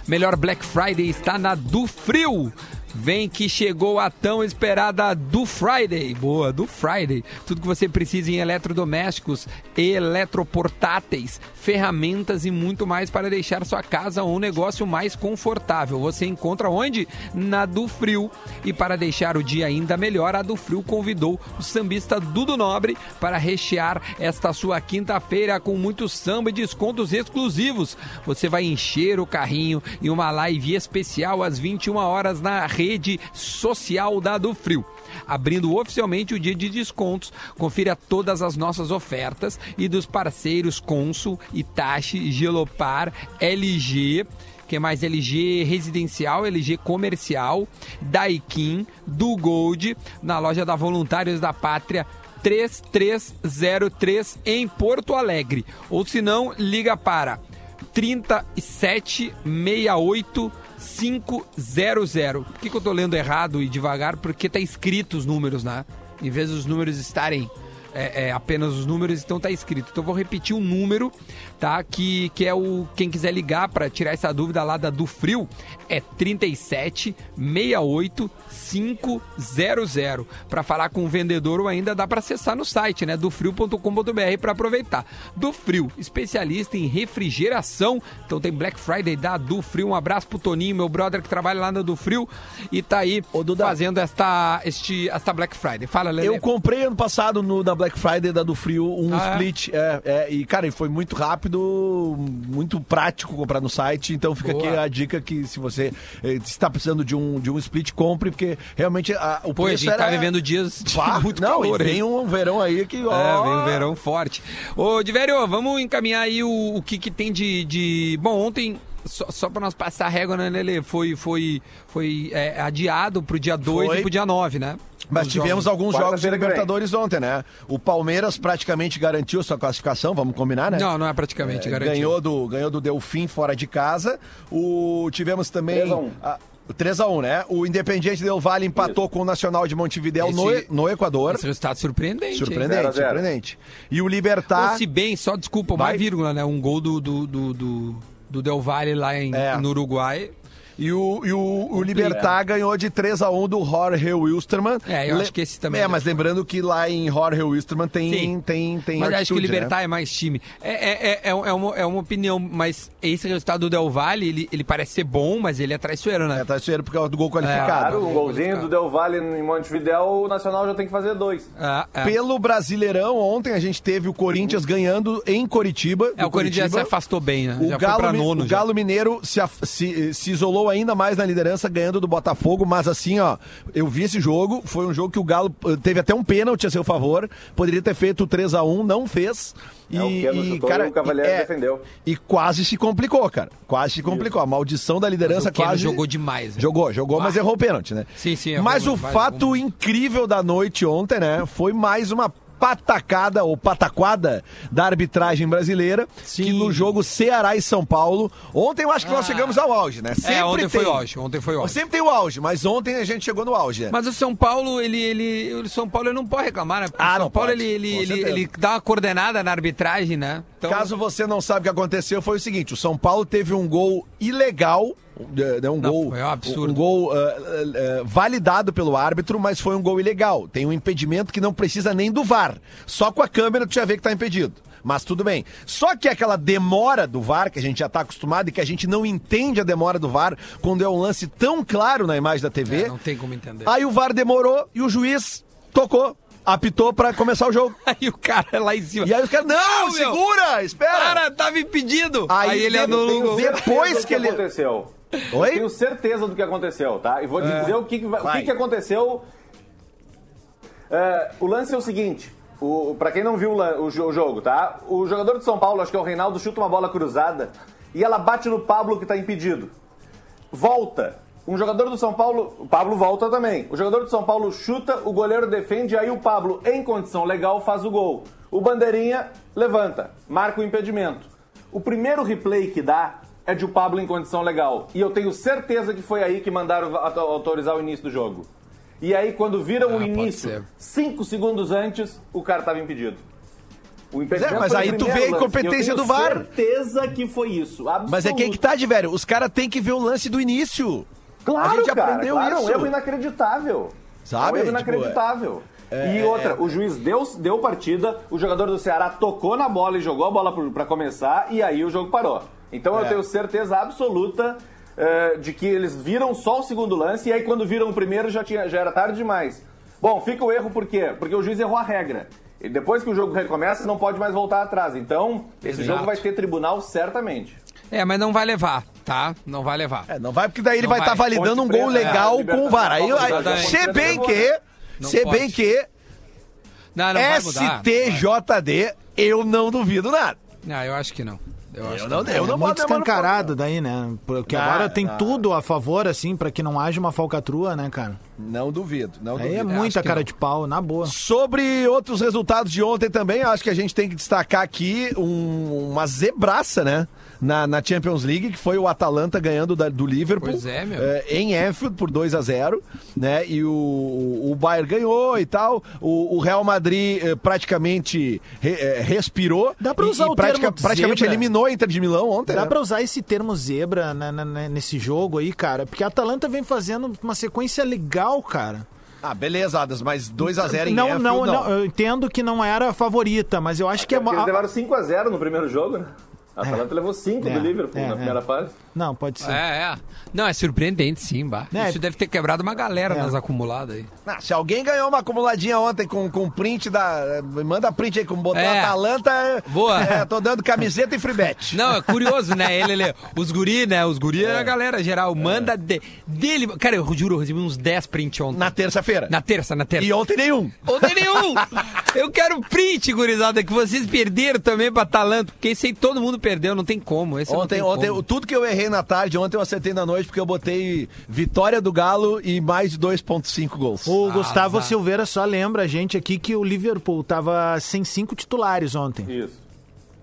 Melhor Black Friday está na do frio. Vem que chegou a tão esperada do Friday. Boa, do Friday. Tudo que você precisa em eletrodomésticos, eletroportáteis, ferramentas e muito mais para deixar sua casa ou um negócio mais confortável. Você encontra onde? Na do Frio. E para deixar o dia ainda melhor, a do Frio convidou o sambista Dudu Nobre para rechear esta sua quinta-feira com muito samba e descontos exclusivos. Você vai encher o carrinho em uma live especial às 21 horas na rede social da do Frio. Abrindo oficialmente o dia de descontos, confira todas as nossas ofertas e dos parceiros Consul, Itachi, Gelopar, LG, que mais LG residencial, LG comercial, Daikin, do Gold, na loja da Voluntários da Pátria 3303 em Porto Alegre. Ou se não, liga para 3768 500. Por que, que eu tô lendo errado e devagar? Porque tá escrito os números, né? Em vez dos números estarem é, é, apenas os números, então tá escrito. Então vou repetir o número, tá? Que, que é o. Quem quiser ligar para tirar essa dúvida lá da do Frio é 37 68 500. Para falar com o vendedor ou ainda dá para acessar no site, né? dofrio.com.br para aproveitar. Do Frio, especialista em refrigeração. Então tem Black Friday da Do Frio. Um abraço pro Toninho, meu brother que trabalha lá na Do Frio e tá aí fazendo esta, este, esta Black Friday. Fala, Lele. Eu comprei ano passado no, na Black Friday da do Frio um Ah, é? split. É, é, e, cara, foi muito rápido, muito prático comprar no site. Então fica Boa. aqui a dica que se você eh, está precisando de um, de um split, compre, porque realmente a, o Pô, a preço gente era... tá vivendo dias de Pá, muito não, calor vem um verão aí que, ó... É, vem um verão forte. Ô, Diverio, vamos encaminhar aí o, o que, que tem de, de. Bom, ontem. Só, só para nós passar a régua, né, Lele? Foi, foi, foi é, adiado pro dia 2 Foi. e pro dia 9, né? Mas Os tivemos jogos. alguns jogos de. Libertadores ontem, né? O Palmeiras praticamente garantiu sua classificação, vamos combinar, né? Não, não é praticamente É, garantido. ganhou do ganhou do Delfim fora de casa. O tivemos também 3 a 1. a- 3x1, né? O Independiente Del Valle empatou com o Nacional de Montevidéu no, Esse- no Equador. Esse resultado surpreendente. Surpreendente, Zero a zero. surpreendente. E o Libertar. Ou se bem, só desculpa, uma Vai. vírgula, né? Um gol do, do, do, do, do Del Valle lá em, É. no Uruguai. E o, e o, o Libertar ganhou de 3 a 1 do Jorge Wilstermann. É, eu acho que esse também É, é mas lembrando que lá em Jorge Wilstermann tem, Sim. tem, tem Mas acho que o altitude, Libertar né? é mais time. É, é, é, é, é uma, é uma opinião, mas esse resultado do Del Valle, ele, ele parece ser bom, mas ele é traiçoeiro, né? É, tá isso aí por causa do gol É, qualificado. Claro, um golzinho do Del Valle em Montevidéu, o Nacional já tem que fazer dois. É, é. Pelo Brasileirão, ontem a gente teve o Corinthians ganhando em Coritiba. É, o Corinthians já se Coritiba. afastou bem, né? O já Galo, foi pra nono o já. Galo Mineiro se, se- se isolou ainda mais na liderança, ganhando do Botafogo, mas assim, ó, eu vi esse jogo, foi um jogo que o Galo eh, teve até um pênalti a seu favor, poderia ter feito 3 a 1 não fez. E, É, o Keno e, chutou cara, e o Cavalieri é, defendeu. E quase se complicou, cara. Quase se complicou. A maldição da liderança quase. jogou demais, né? Jogou, jogou, mas Vai. errou o pênalti, né? Sim, sim, Mas o fato incrível da noite ontem, né? Foi mais uma patacada ou pataquada da arbitragem brasileira, que no jogo Ceará e São Paulo, ontem eu acho que nós chegamos ao auge, né? Sempre é, ontem foi tem. auge, ontem foi auge. Sempre tem o auge, mas ontem a gente chegou no auge. né? Mas o São Paulo, ele, ele, o São Paulo ele não pode reclamar, né? Porque Ah, o São não Paulo pode, ele, ele, ele, ele dá uma coordenada na arbitragem, né? Então, Caso você não sabe o que aconteceu, foi o seguinte: o São Paulo teve um gol ilegal. Né, Um Não, gol, foi um absurdo. um gol eh, eh, eh, validado pelo árbitro, mas foi um gol ilegal. Tem um impedimento que não precisa nem do VAR. Só com a câmera tu já vê que tá impedido. Mas tudo bem. Só que aquela demora do VAR, que a gente já tá acostumado e que a gente não entende a demora do VAR quando é um lance tão claro na imagem da TV. É, não tem como entender. Aí o VAR demorou e o juiz tocou, apitou pra começar o jogo. Aí o cara lá em cima. E aí os caras, não, Não, meu. segura, espera. Cara, tava impedido. Aí Aí, ele o gol. depois Certeza que ele- aconteceu. Oi? Eu tenho certeza do que aconteceu, tá? E vou te dizer o que, que vai- o que, que aconteceu. É, o lance é o seguinte. O, pra quem não viu o, o jogo, tá? O jogador de São Paulo, acho que é o Reinaldo, chuta uma bola cruzada e ela bate no Pablo que tá impedido. Volta. Um jogador do São Paulo, o Pablo volta também. O jogador do São Paulo chuta, o goleiro defende, aí o Pablo, em condição legal, faz o gol. O bandeirinha levanta, marca o impedimento. O primeiro replay que dá é de o Pablo em condição legal. E eu tenho certeza que foi aí que mandaram auto- autorizar o início do jogo. E aí, quando viram Ah, o início, cinco segundos antes, o cara estava impedido. O impedimento É, mas aí tu vê a incompetência Eu tenho do VAR. certeza que foi isso. Mas é que aí que tá, de velho. Os caras têm que ver o lance do início. Claro, a gente cara, aprendeu claro, isso. É um erro inacreditável. Sabe? É um erro Tipo, inacreditável. é- e é- outra, o juiz deu, deu partida, o jogador do Ceará tocou na bola e jogou a bola pra começar, e aí o jogo parou. Então eu É. tenho certeza absoluta eh, de que eles viram só o segundo lance, e aí quando viram o primeiro já, tinha, já era tarde demais. Bom, fica o erro por quê? Porque o juiz errou a regra. E depois que o jogo recomeça, não pode mais voltar atrás. Então, esse Exato. jogo vai ter tribunal certamente. É, mas não vai levar, tá? Não vai levar. É, não vai, porque daí ele Não vai estar vai. validando um Ponte gol Preta, legal é, com o VAR. Aí, aí, se bem que, Não se pode. bem que, Não, não vai mudar. STJD, eu não duvido nada. Não, eu acho que não. Eu acho Eu que não, eu não é muito escancarado daí, né? Porque Não, agora tem não. tudo a favor, assim, pra que não haja uma falcatrua, né, cara? Não duvido, não Aí é duvido. muita acho que cara não. de pau, na boa. Sobre outros resultados de ontem também, acho que a gente tem que destacar aqui um- uma zebraça, né? Na, na Champions League, que foi o Atalanta ganhando da- do Liverpool. Pois é, meu. eh, em Anfield por 2 a 0 né? E o, o Bayern ganhou e tal. O, o Real Madrid eh, praticamente re- eh, respirou. Dá pra usar e o pratica- termo praticamente zebra? eliminou a Inter de Milão ontem. Dá né? pra usar esse termo zebra na- na- na- nesse jogo aí, cara? Porque a Atalanta vem fazendo uma sequência legal, cara. Ah, beleza, Adas, mas 2 a 0 em não, Anfield, não, não. não, eu entendo que não era a favorita, mas eu acho que é. Eles levaram 5x0 no primeiro jogo, né? A Atalanta levou 5 É, do Liverpool é, na é. primeira fase. Não, pode ser. É, é. Não, é surpreendente sim, bah. É. Isso deve ter quebrado uma galera É. nas acumuladas aí. Ah, se alguém ganhou uma acumuladinha ontem com, com print da. Me manda print aí com botou É. Atalanta. Boa. É, tô dando camiseta e free bet. Não, é curioso, né? Ele, ele, os guri, né? Os guri é a galera geral. Manda de- dele. Cara, eu juro, eu recebi uns 10 print ontem. Na terça-feira. Na terça, na terça. E ontem nenhum. Ontem nenhum! Eu quero print, gurizada, que vocês perderam também pra Atalanta, porque esse aí todo mundo perdeu, não tem como. Esse não Ontem, tem ontem, como. tudo que eu errei na tarde, ontem eu acertei na noite, porque eu botei vitória do Galo e mais de 2,5 gols. O Gustavo azar. Silveira só lembra a gente aqui que o Liverpool tava sem cinco titulares ontem. Isso.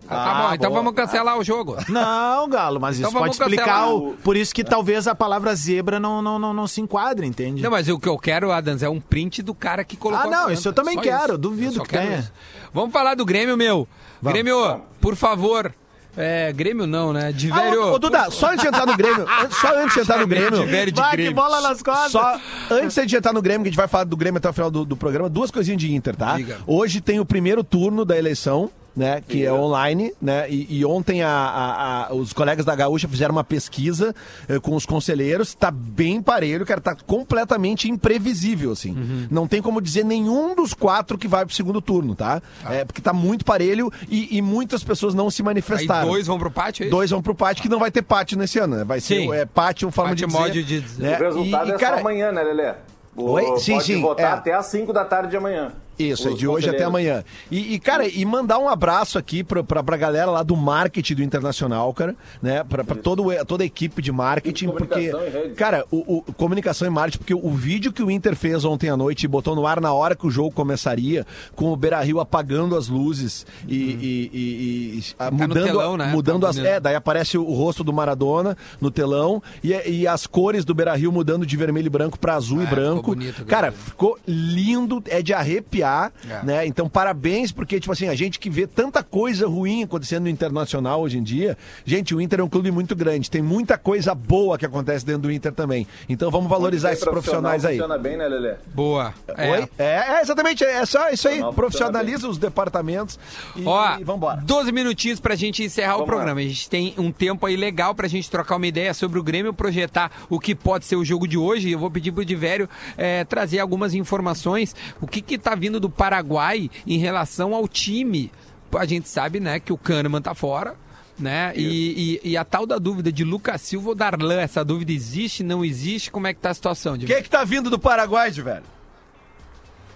tá bom, então vamos cancelar o jogo. Não, Galo, mas Então isso pode explicar o- o... Por isso que talvez a palavra zebra não, não, não, não se enquadre, entende? Não, mas o que eu quero, Adams, é um print do cara que colocou. Ah, não, isso eu também Só quero, isso. duvido que quero tenha. isso. Vamos falar do Grêmio, meu. Vamos. Grêmio, por favor. É, Grêmio não, né? De Ah, velho. ô, ô, Duda, só antes de entrar no Grêmio, só antes de entrar no Grêmio, De velho de Vai, que Grêmio. bola nas costas! Só antes de entrar no Grêmio, que a gente vai falar do Grêmio até o final do, do programa, duas coisinhas de Inter, tá? Diga. Hoje tem o primeiro turno da eleição. Né, que é online, né? E, e ontem a- a- a- os colegas da Gaúcha fizeram uma pesquisa eh, com os conselheiros, tá bem parelho, cara, tá completamente imprevisível, assim. Uhum. Não tem como dizer nenhum dos quatro que vai pro segundo turno, tá? É, porque tá muito parelho e, e muitas pessoas não se Aí manifestaram. dois vão pro pátio, é isso? Dois vão pro pátio, que não vai ter pátio nesse ano, né? Vai ser Sim. é, pátio, forma Pátio de modo dizer. de dizer. né? O resultado E- e, é cara, amanhã, né, Lelê? O- Oi? Sim, pode sim, votar é. até às 5 da tarde de amanhã. Isso, é de hoje até amanhã. E, e, cara, e mandar um abraço aqui pra, pra, pra galera lá do marketing do Internacional, cara, né? Pra, pra todo, toda a equipe de marketing, porque. E. Cara, o, o- comunicação e marketing, porque o vídeo que o Inter fez ontem à noite e botou no ar na hora que o jogo começaria, com o Beira Rio apagando as luzes e, e- e- e- a- no mudando, telão, né? mudando Tá as. bonito. É, daí aparece o, o rosto do Maradona no telão e, e as cores do Beira Rio mudando de vermelho e branco pra azul e É, ficou branco. bonito, cara, cara. ficou lindo, é de arrepiar, É. né? Então, parabéns, porque, tipo assim, a gente que vê tanta coisa ruim acontecendo no Internacional hoje em dia. Gente, o Inter é um clube muito grande, tem muita coisa boa que acontece dentro do Inter também. Então, vamos valorizar esses profissionais aí. Funciona bem, né, Lelê? Boa. É. Oi? É, é, exatamente, é só isso aí. Profissional Profissionaliza os departamentos e, Ó, e vambora. 12 minutinhos pra gente encerrar o Vamos programa. A gente tem um tempo aí legal pra gente trocar uma ideia sobre o Grêmio, projetar o que pode ser o jogo de hoje. Eu vou pedir pro Divério eh, trazer algumas informações. O que que tá vindo do Paraguai em relação ao time? A gente sabe, né, que o Kahneman tá fora. Né? E, e- e a tal da dúvida de Lucas Silva ou Darlan, essa dúvida existe, não existe? Como é que tá a situação, O Divério? que que tá vindo do Paraguai, de velho?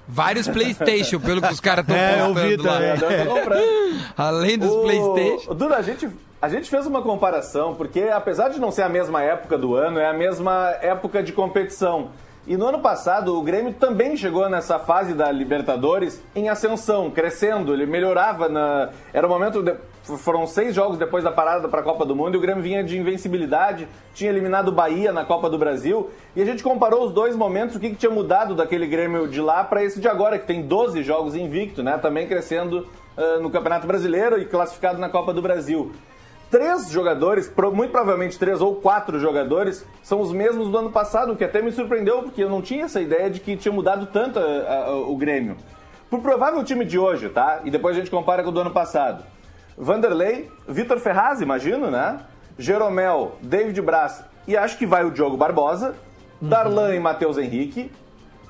Vários Playstation, pelo que os caras estão É, eu vi postando lá. comprando. Além dos O- Playstation. Duda, a gente, a gente fez uma comparação, porque apesar de não ser a mesma época do ano, é a mesma época de competição. E no ano passado, o Grêmio também chegou nessa fase da Libertadores em ascensão, crescendo. Ele melhorava na. Era o momento. de- Foram seis jogos depois da parada para a Copa do Mundo e o Grêmio vinha de invencibilidade, tinha eliminado o Bahia na Copa do Brasil. E a gente comparou os dois momentos, o que, que tinha mudado daquele Grêmio de lá para esse de agora, que tem 12 jogos invicto, né? Também crescendo ah, no Campeonato Brasileiro e classificado na Copa do Brasil. Três jogadores, muito provavelmente três ou quatro jogadores, são os mesmos do ano passado, o que até me surpreendeu, porque eu não tinha essa ideia de que tinha mudado tanto ah, ah, o Grêmio. Pro provável time de hoje, tá? E depois a gente compara com o do ano passado. Vanderlei, Vitor Ferraz, imagino, né? Jeromel, David Braz e acho que vai o Diogo Barbosa, Darlan e Matheus Henrique,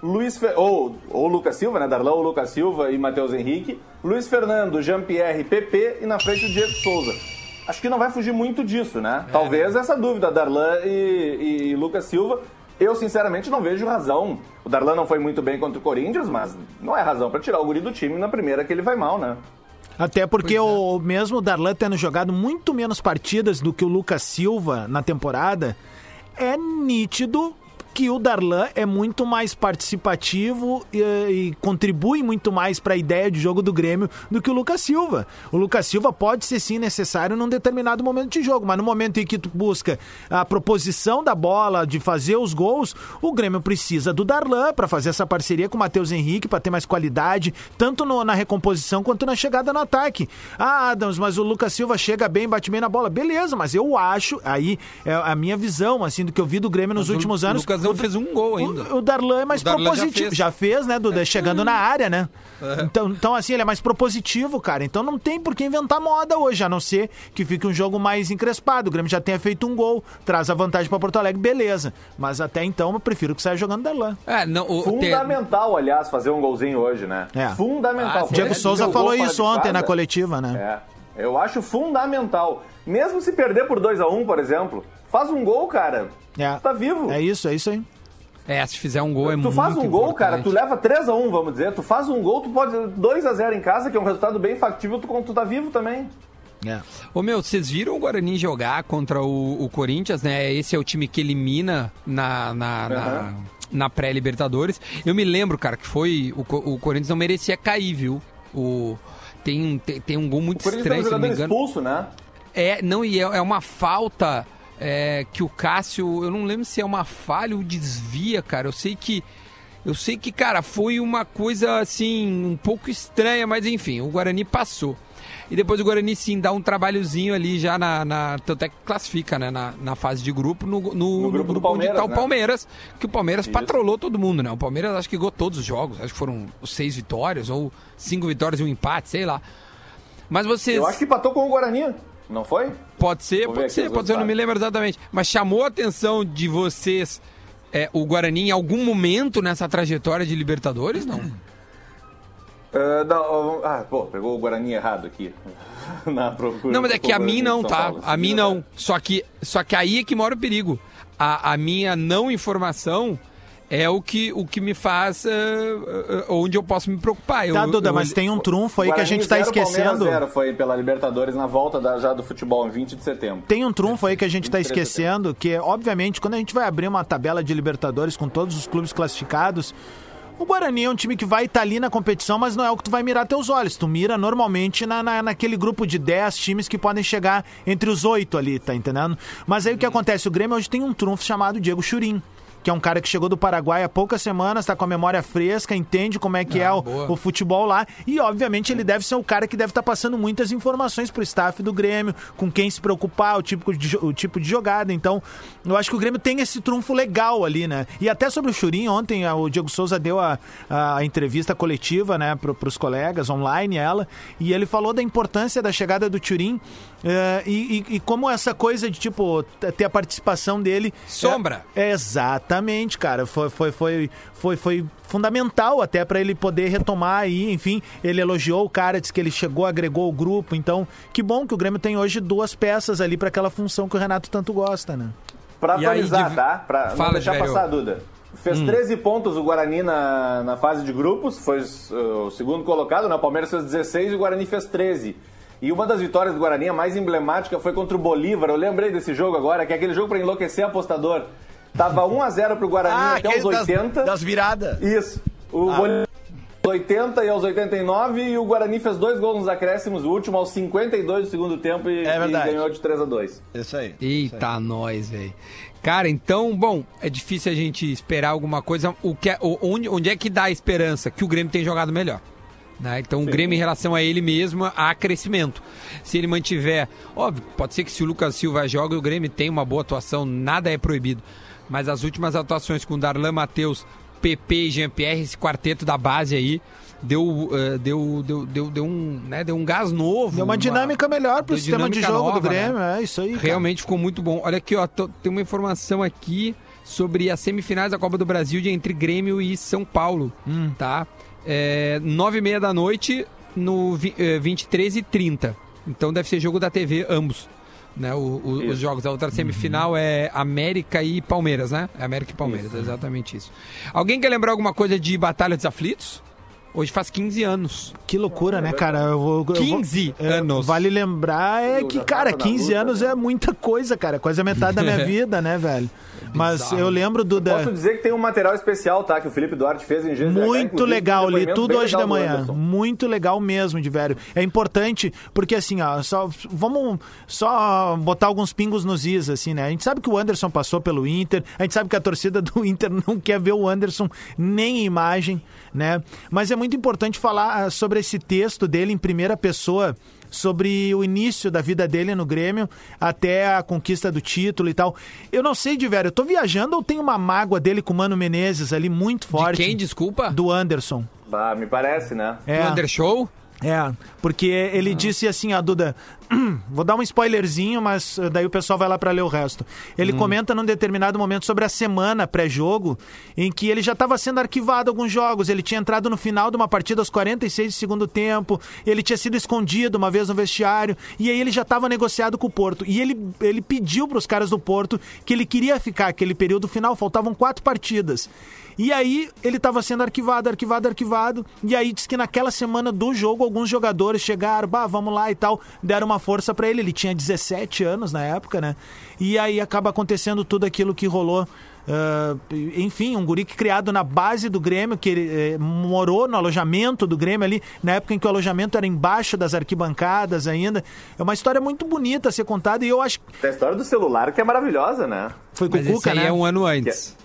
Luiz Fe... ou, ou Lucas Silva, né? Darlan ou Lucas Silva e Matheus Henrique, Luiz Fernando, Jean-Pierre, PP e na frente o Diego Souza. Acho que não vai fugir muito disso, né? Talvez essa dúvida, Darlan e, e Lucas Silva. Eu, sinceramente, não vejo razão. O Darlan não foi muito bem contra o Corinthians, mas não é razão pra tirar o guri do time na primeira que ele vai mal, né? Até porque o mesmo Darlan tendo jogado muito menos partidas do que o Lucas Silva na temporada, é nítido que o Darlan é muito mais participativo e, e contribui muito mais para a ideia de jogo do Grêmio do que o Lucas Silva. O Lucas Silva pode ser sim necessário num determinado momento de jogo, mas no momento em que tu busca a proposição da bola, de fazer os gols, o Grêmio precisa do Darlan para fazer essa parceria com o Matheus Henrique, para ter mais qualidade, tanto no- na recomposição quanto na chegada no ataque. Ah, Adams, mas o Lucas Silva chega bem, bate bem na bola. Beleza, mas eu acho, aí é a minha visão, assim, do que eu vi do Grêmio nos Mas últimos anos. Lucas não fez um gol ainda. O, o Darlan é mais Darlan já propositivo. fez. Já fez, né, Duda? Chegando na área, né? Então, então, assim, ele é mais propositivo, cara. Então não tem por que inventar moda hoje, a não ser que fique um jogo mais encrespado. O Grêmio já tenha feito um gol, traz a vantagem pra Porto Alegre, beleza. Mas até então eu prefiro que saia jogando Darlan. É, não, o, Fundamental, aliás, fazer um golzinho hoje, né? É. Fundamental. Ah, O Diego É, Souza falou isso ontem casa. na coletiva, né? É. Eu acho fundamental. Mesmo se perder por 2 a 1 por exemplo, faz um gol, cara. É. Tá vivo. É isso, é isso aí. É, se fizer um gol é tu muito faz um gol, cara, tu importante. leva 3 a 1 vamos dizer. Tu faz um gol, tu pode 2 a 0 em casa, que é um resultado bem factível, tu, tu tá vivo também. É. Ô meu, vocês viram o Guarani jogar contra o, o Corinthians, né? Esse é o time que elimina na, na, na, na pré-Libertadores. Eu me lembro, cara, que foi. O, o Corinthians não merecia cair, viu? O, tem, um- tem, tem um gol muito O um estranho, se não me engano. expulso, né? É, não, e é, é uma falta é, que o Cássio, eu não lembro se é uma falha ou desvia, cara. Eu sei que. Eu sei que, cara, foi uma coisa assim, um pouco estranha, mas enfim, o Guarani passou. E depois o Guarani sim dá um trabalhozinho ali já na. na tanto é que classifica, né? Na, na fase de grupo, no, no, no grupo do onde Palmeiras, tá o né? Palmeiras, que o Palmeiras patrolou todo mundo, né? O Palmeiras acho que ganhou todos os jogos, acho que foram seis vitórias, ou cinco vitórias e um empate, sei lá. Mas vocês. Eu acho que empatou com o Guarani, não foi? Pode ser, Vou pode ser, pode ser, eu não me lembro exatamente. Mas chamou a atenção de vocês é, o Guarani em algum momento nessa trajetória de Libertadores, não? Ah, não, ah, pô, pegou o Guarani errado aqui. Na procura. Não, mas é que a mim não, tá? A mim não. né? Só que, só que aí é que mora o perigo. A, a minha não informação é o que, o que me faz, uh, uh, onde eu posso me preocupar. Tá, eu, Duda, eu- mas tem um trunfo aí que a gente tá zero, esquecendo. Zero, foi pela Libertadores na volta da- já do futebol, em 20 de setembro. Tem um trunfo aí que a gente tá 23 de esquecendo, que é, obviamente, quando a gente vai abrir uma tabela de Libertadores com todos os clubes classificados, o Guarani é um time que vai estar ali na competição, mas não é o que tu vai mirar teus olhos. Tu mira normalmente na, na- naquele grupo de 10 times que podem chegar entre os oito ali, tá entendendo? Mas aí o que acontece? O Grêmio hoje tem um trunfo chamado Diego Churin. Que é um cara que chegou do Paraguai há poucas semanas, tá com a memória fresca, entende como é que é o, o futebol lá. E, obviamente, ele deve ser o cara que deve estar passando muitas informações pro staff do Grêmio, com quem se preocupar, o tipo de, o tipo de jogada. Então, eu acho que o Grêmio tem esse trunfo legal ali, né? E até sobre o Churim, ontem o Diego Souza deu a, a entrevista coletiva, né, pro, pros colegas, online ela, e ele falou da importância da chegada do Churim eh, e, e- como essa coisa de, tipo, ter a participação dele... Sombra. É, exatamente, cara. Foi, foi, foi, foi, foi fundamental até para ele poder retomar aí. Enfim, ele elogiou o cara, disse que ele chegou, agregou o grupo. Então, que bom que o Grêmio tem hoje duas peças ali para aquela função que o Renato tanto gosta, né? Pra aí, atualizar, de- tá? Pra não Fala, deixar velho. passar, Duda. Fez Hum. 13 pontos o Guarani na, na fase de grupos, foi uh, o segundo colocado, né? O Palmeiras fez 16 e o Guarani fez 13. E uma das vitórias do Guarani, a mais emblemática, foi contra o Bolívar. Eu lembrei desse jogo agora, que é aquele jogo pra enlouquecer apostador. Tava 1x0 pro Guarani Ah, até os aquele das, 80. das viradas. Isso. O Bolívar aos 80 e aos 89 e o Guarani fez dois gols nos acréscimos, o último aos 52 do segundo tempo e, É e verdade. ganhou de 3 a 2 Isso aí. Eita, nós, velho. Cara, então, bom, é difícil a gente esperar alguma coisa. O que é, onde, onde é que dá a esperança? Que o Grêmio tem jogado melhor. né? Então, o Grêmio, em relação a ele mesmo, há crescimento. Se ele mantiver. Óbvio, pode ser que se o Lucas Silva joga e o Grêmio tem uma boa atuação, nada é proibido. Mas as últimas atuações com Darlan Matheus, PP e Jean-Pierre, esse quarteto da base aí, deu, eh, deu, deu, deu, deu, um, né, deu um gás novo. Deu uma dinâmica melhor pro deu sistema de jogo do nova, né? Grêmio. É isso aí. cara. Realmente ficou muito bom. Olha aqui, ó, tô- tem uma informação aqui sobre as semifinais da Copa do Brasil de entre Grêmio e São Paulo, Hum. tá? É, nove e meia da noite no vi- eh, 23 e 30. Então deve ser jogo da TV ambos. Né, o- o- os jogos. A outra semifinal é América e Palmeiras, né? É América e Palmeiras, exatamente isso. Alguém quer lembrar alguma coisa de Batalha dos Aflitos? Hoje faz 15 anos. Que loucura, né, cara? Eu vou, eu vou- 15 é, anos. Vale lembrar é que, cara, tava na 15 luta, anos né? é muita coisa, cara. Quase a metade da minha vida, né, velho? Mas bizarro. eu lembro do. Da... Posso dizer que tem um material especial, tá? Que o Felipe Duarte fez em GZH. Muito inclusive, legal, um li tudo hoje da manhã. Muito legal mesmo, de velho. É importante, porque assim, ó, só, vamos só botar alguns pingos nos is, assim, né? A gente sabe que o Anderson passou pelo Inter, a gente sabe que a torcida do Inter não quer ver o Anderson nem em imagem, né? Mas é muito importante falar ah, sobre esse texto dele em primeira pessoa sobre o início da vida dele no Grêmio até a conquista do título e tal. Eu não sei, de velho, eu tô viajando ou tem uma mágoa dele com o Mano Menezes ali muito forte? De quem, desculpa? Do Anderson. Bah, me parece, né? É, Do é, porque ele disse assim, a Duda, vou dar um spoilerzinho, mas eh, daí o pessoal vai lá pra ler o resto. Ele comenta num determinado momento sobre a semana pré-jogo, em que ele já estava sendo arquivado alguns jogos, ele tinha entrado no final de uma partida aos 46 do segundo tempo, ele tinha sido escondido uma vez no vestiário, e aí ele já estava negociado com o Porto. E ele, ele pediu pros caras do Porto que ele queria ficar aquele período final, faltavam quatro partidas. E aí ele estava sendo arquivado, arquivado, arquivado. E aí diz que naquela semana do jogo alguns jogadores chegaram, bah, vamos lá e tal, deram uma força para ele. Ele tinha 17 anos na época, né? E aí acaba acontecendo tudo aquilo que rolou. Ah, enfim, um guri que criado na base do Grêmio, que ele, eh, morou no alojamento do Grêmio ali, na época em que o alojamento era embaixo das arquibancadas ainda. É uma história muito bonita a ser contada e eu acho que a história do celular que é maravilhosa, né? foi com Mas o esse Cuca, aí né? é um ano antes.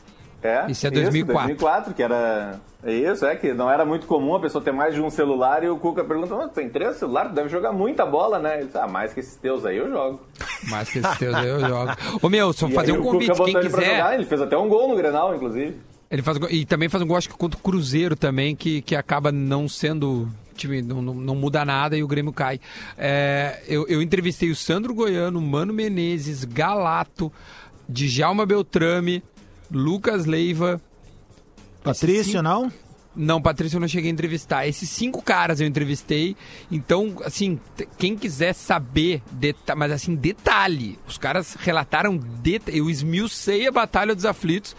É, Isso é 2004. 2004, que era. É isso, é que não era muito comum a pessoa ter mais de um celular e o Cuca pergunta: "Mas tem três celulares? Deve jogar muita bola, né? Ele disse, ah, mais que esses teus aí eu jogo. Mais que esses teus aí eu jogo. Ô meu, só E fazer um convite, Cuca quem ele quiser. jogar, ele fez até um gol no Grenal, inclusive. Ele faz e também faz um gol, acho que contra o Cruzeiro também, que, que acaba não sendo. Time, não, não, não muda nada e o Grêmio cai. É, eu, eu entrevistei o Sandro Goiano, Mano Menezes, Galato, Djalma Beltrame, Lucas Leiva. Patrício, não? Não, Patrício eu não cheguei a entrevistar. Esses cinco caras eu entrevistei. Então, assim, quem quiser saber, mas assim, detalhe. Os caras relataram, deta- eu esmiucei a Batalha dos Aflitos.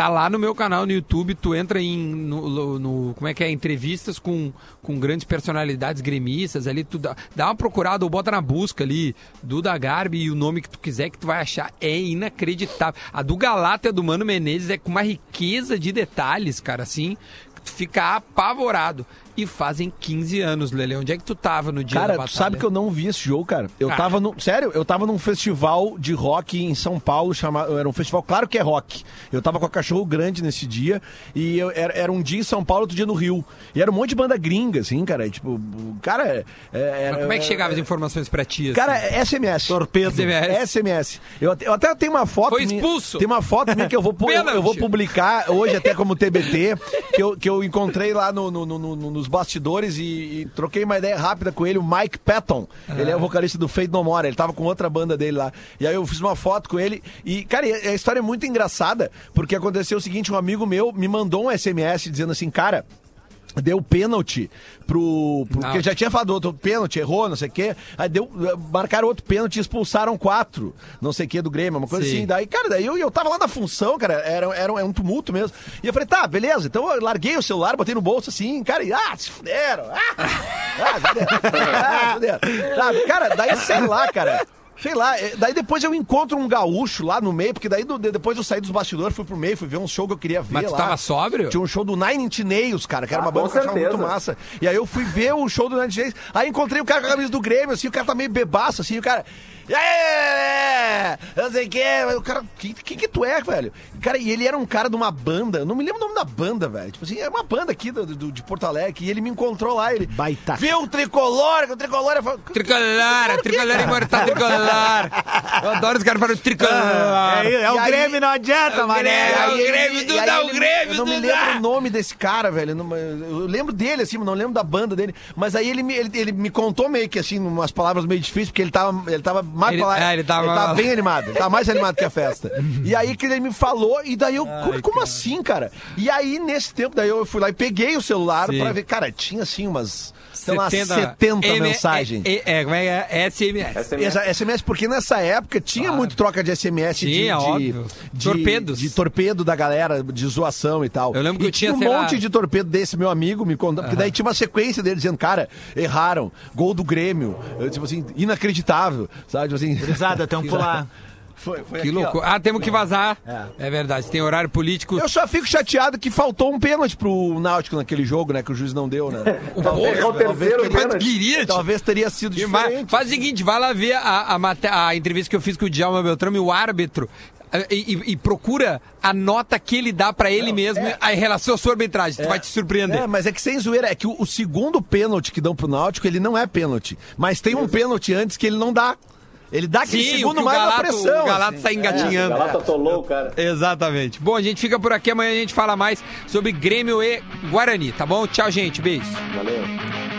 Tá lá no meu canal no YouTube, tu entra em no, no- como é que é, entrevistas com, com grandes personalidades gremistas ali, tu dá, dá uma procurada ou bota na busca ali, Duda Garbi e o nome que tu quiser que tu vai achar, é inacreditável. A do Galata e do Mano Menezes é com uma riqueza de detalhes, cara, assim, tu fica apavorado. E fazem 15 anos, Lele, onde é que tu tava no dia da Cara, batalha? tu sabe que eu não vi esse jogo, cara. Eu Ah. tava no. Sério, eu tava num festival de rock em São Paulo, chamado. Era um festival, claro que é rock. Eu tava com a cachorro grande nesse dia. E eu- era, era um dia em São Paulo, outro dia no Rio. E era um monte de banda gringa, assim, cara. E, tipo, o cara. é- é- era- Mas como é que chegavam as informações pra ti? assim? Cara, é SMS. Torpedo. SMS. SMS. Eu, até- eu até tenho uma foto. Foi minha- expulso. tem uma foto minha que eu vou, eu, eu vou publicar hoje, até como TBT, que eu, que eu encontrei lá no- no- no- no- nos bastidores e, e troquei uma ideia rápida com ele, o Mike Patton. Ele é o vocalista do Fate No More. Ele tava com outra banda dele lá. E aí eu fiz uma foto com ele. E, cara, a história é muito engraçada, porque aconteceu o seguinte: um amigo meu me mandou um SMS dizendo assim, cara. Deu pênalti pro. pro porque já tinha falado outro pênalti, errou, não sei o quê. Aí deu, marcaram outro pênalti e expulsaram quatro, não sei o quê, do Grêmio, uma coisa Sim. assim. Daí, cara, daí eu, eu tava lá na função, cara, era, era, um, era um tumulto mesmo. E eu falei, tá, beleza. Então eu larguei o celular, botei no bolso assim, cara, e ah, se fuderam. Ah, ah, fuderam. Ah, fuderam. Sabe, cara, daí sei lá, cara. Sei lá, é, daí depois eu encontro um gaúcho lá no meio, porque daí do- de- depois eu saí dos bastidores, fui pro meio, fui ver um show que eu queria ver Mas tu lá. tava sóbrio? Tinha um show do Nine Inch Nails, cara, que era Ah, uma banda que eu achava muito massa. E aí eu fui ver o show do Nine Inch Nails, aí encontrei o cara com a camisa do Grêmio, assim, o cara tá meio bebaço, assim, o cara... E aí, eu sei o que, o cara, quem que, que tu é, velho? Cara, e ele era um cara de uma banda, não me lembro o nome da banda, velho. Tipo assim, é uma banda aqui do, do- de Porto Alegre, e ele me encontrou lá, ele... Baita. Viu o tricolor, que o tricolor... Eu falei, Tricolor, tricolor imortal, tricolor. Eu adoro os caras falando tricolor. É, é o E aí- Grêmio, não adianta, mané. É o ele- Grêmio, Duda, aí o ele- Grêmio, Eu não me Duda. lembro o nome desse cara, velho. eu lembro dele, assim, mas não lembro da banda dele. Mas aí ele me, ele, ele me contou meio que, assim, umas palavras meio difíceis, porque ele tava, ele tava mais Ele- pra lá- é, ele tava- bem animado. Ele tava mais animado que a festa. E aí que ele me falou, e daí eu, como, como assim, cara? E aí, nesse tempo, daí eu fui lá e peguei o celular Sim. pra ver, cara, tinha assim umas, sei lá, 70 M- mensagens. É, é, como é que é? SMS. SMS. Porque nessa época tinha muito troca de SMS de, Tinha, de, óbvio. de- Torpedos. De torpedo da galera, de zoação e tal. Eu lembro que e eu tinha, um lá- monte de torpedo desse meu amigo me contando, porque daí tinha uma sequência dele dizendo, cara, erraram, gol do Grêmio, Eu, tipo assim, inacreditável, sabe? Tipo assim, tem um pular. Foi, foi Que aqui, ó. loucura. Ah, temos que vazar. É, verdade, tem horário político. Eu só fico chateado que faltou um pênalti pro Náutico naquele jogo, né? Que o juiz não deu, né? Talvez, Mas tu pênalti. queria, talvez teria sido E diferente. Faz o seguinte, vai lá ver a, a, a entrevista que eu fiz com o Djalma Beltrame, o árbitro, eh, e, e- e procura a nota que ele dá pra ele mesmo em relação à sua arbitragem. Tu vai te surpreender. É, mas é que sem zoeira, é que o, o segundo pênalti que dão pro Náutico, ele não é pênalti. Mas tem um pênalti antes que ele não dá. Ele dá aquele Sim, segundo mais na Galato, pressão. o Galato assim. tá engatinhando. Galata atolou o cara. Exatamente. Bom, a gente fica por aqui. Amanhã a gente fala mais sobre Grêmio e Guarani, tá bom? Tchau, gente. Beijo. Valeu.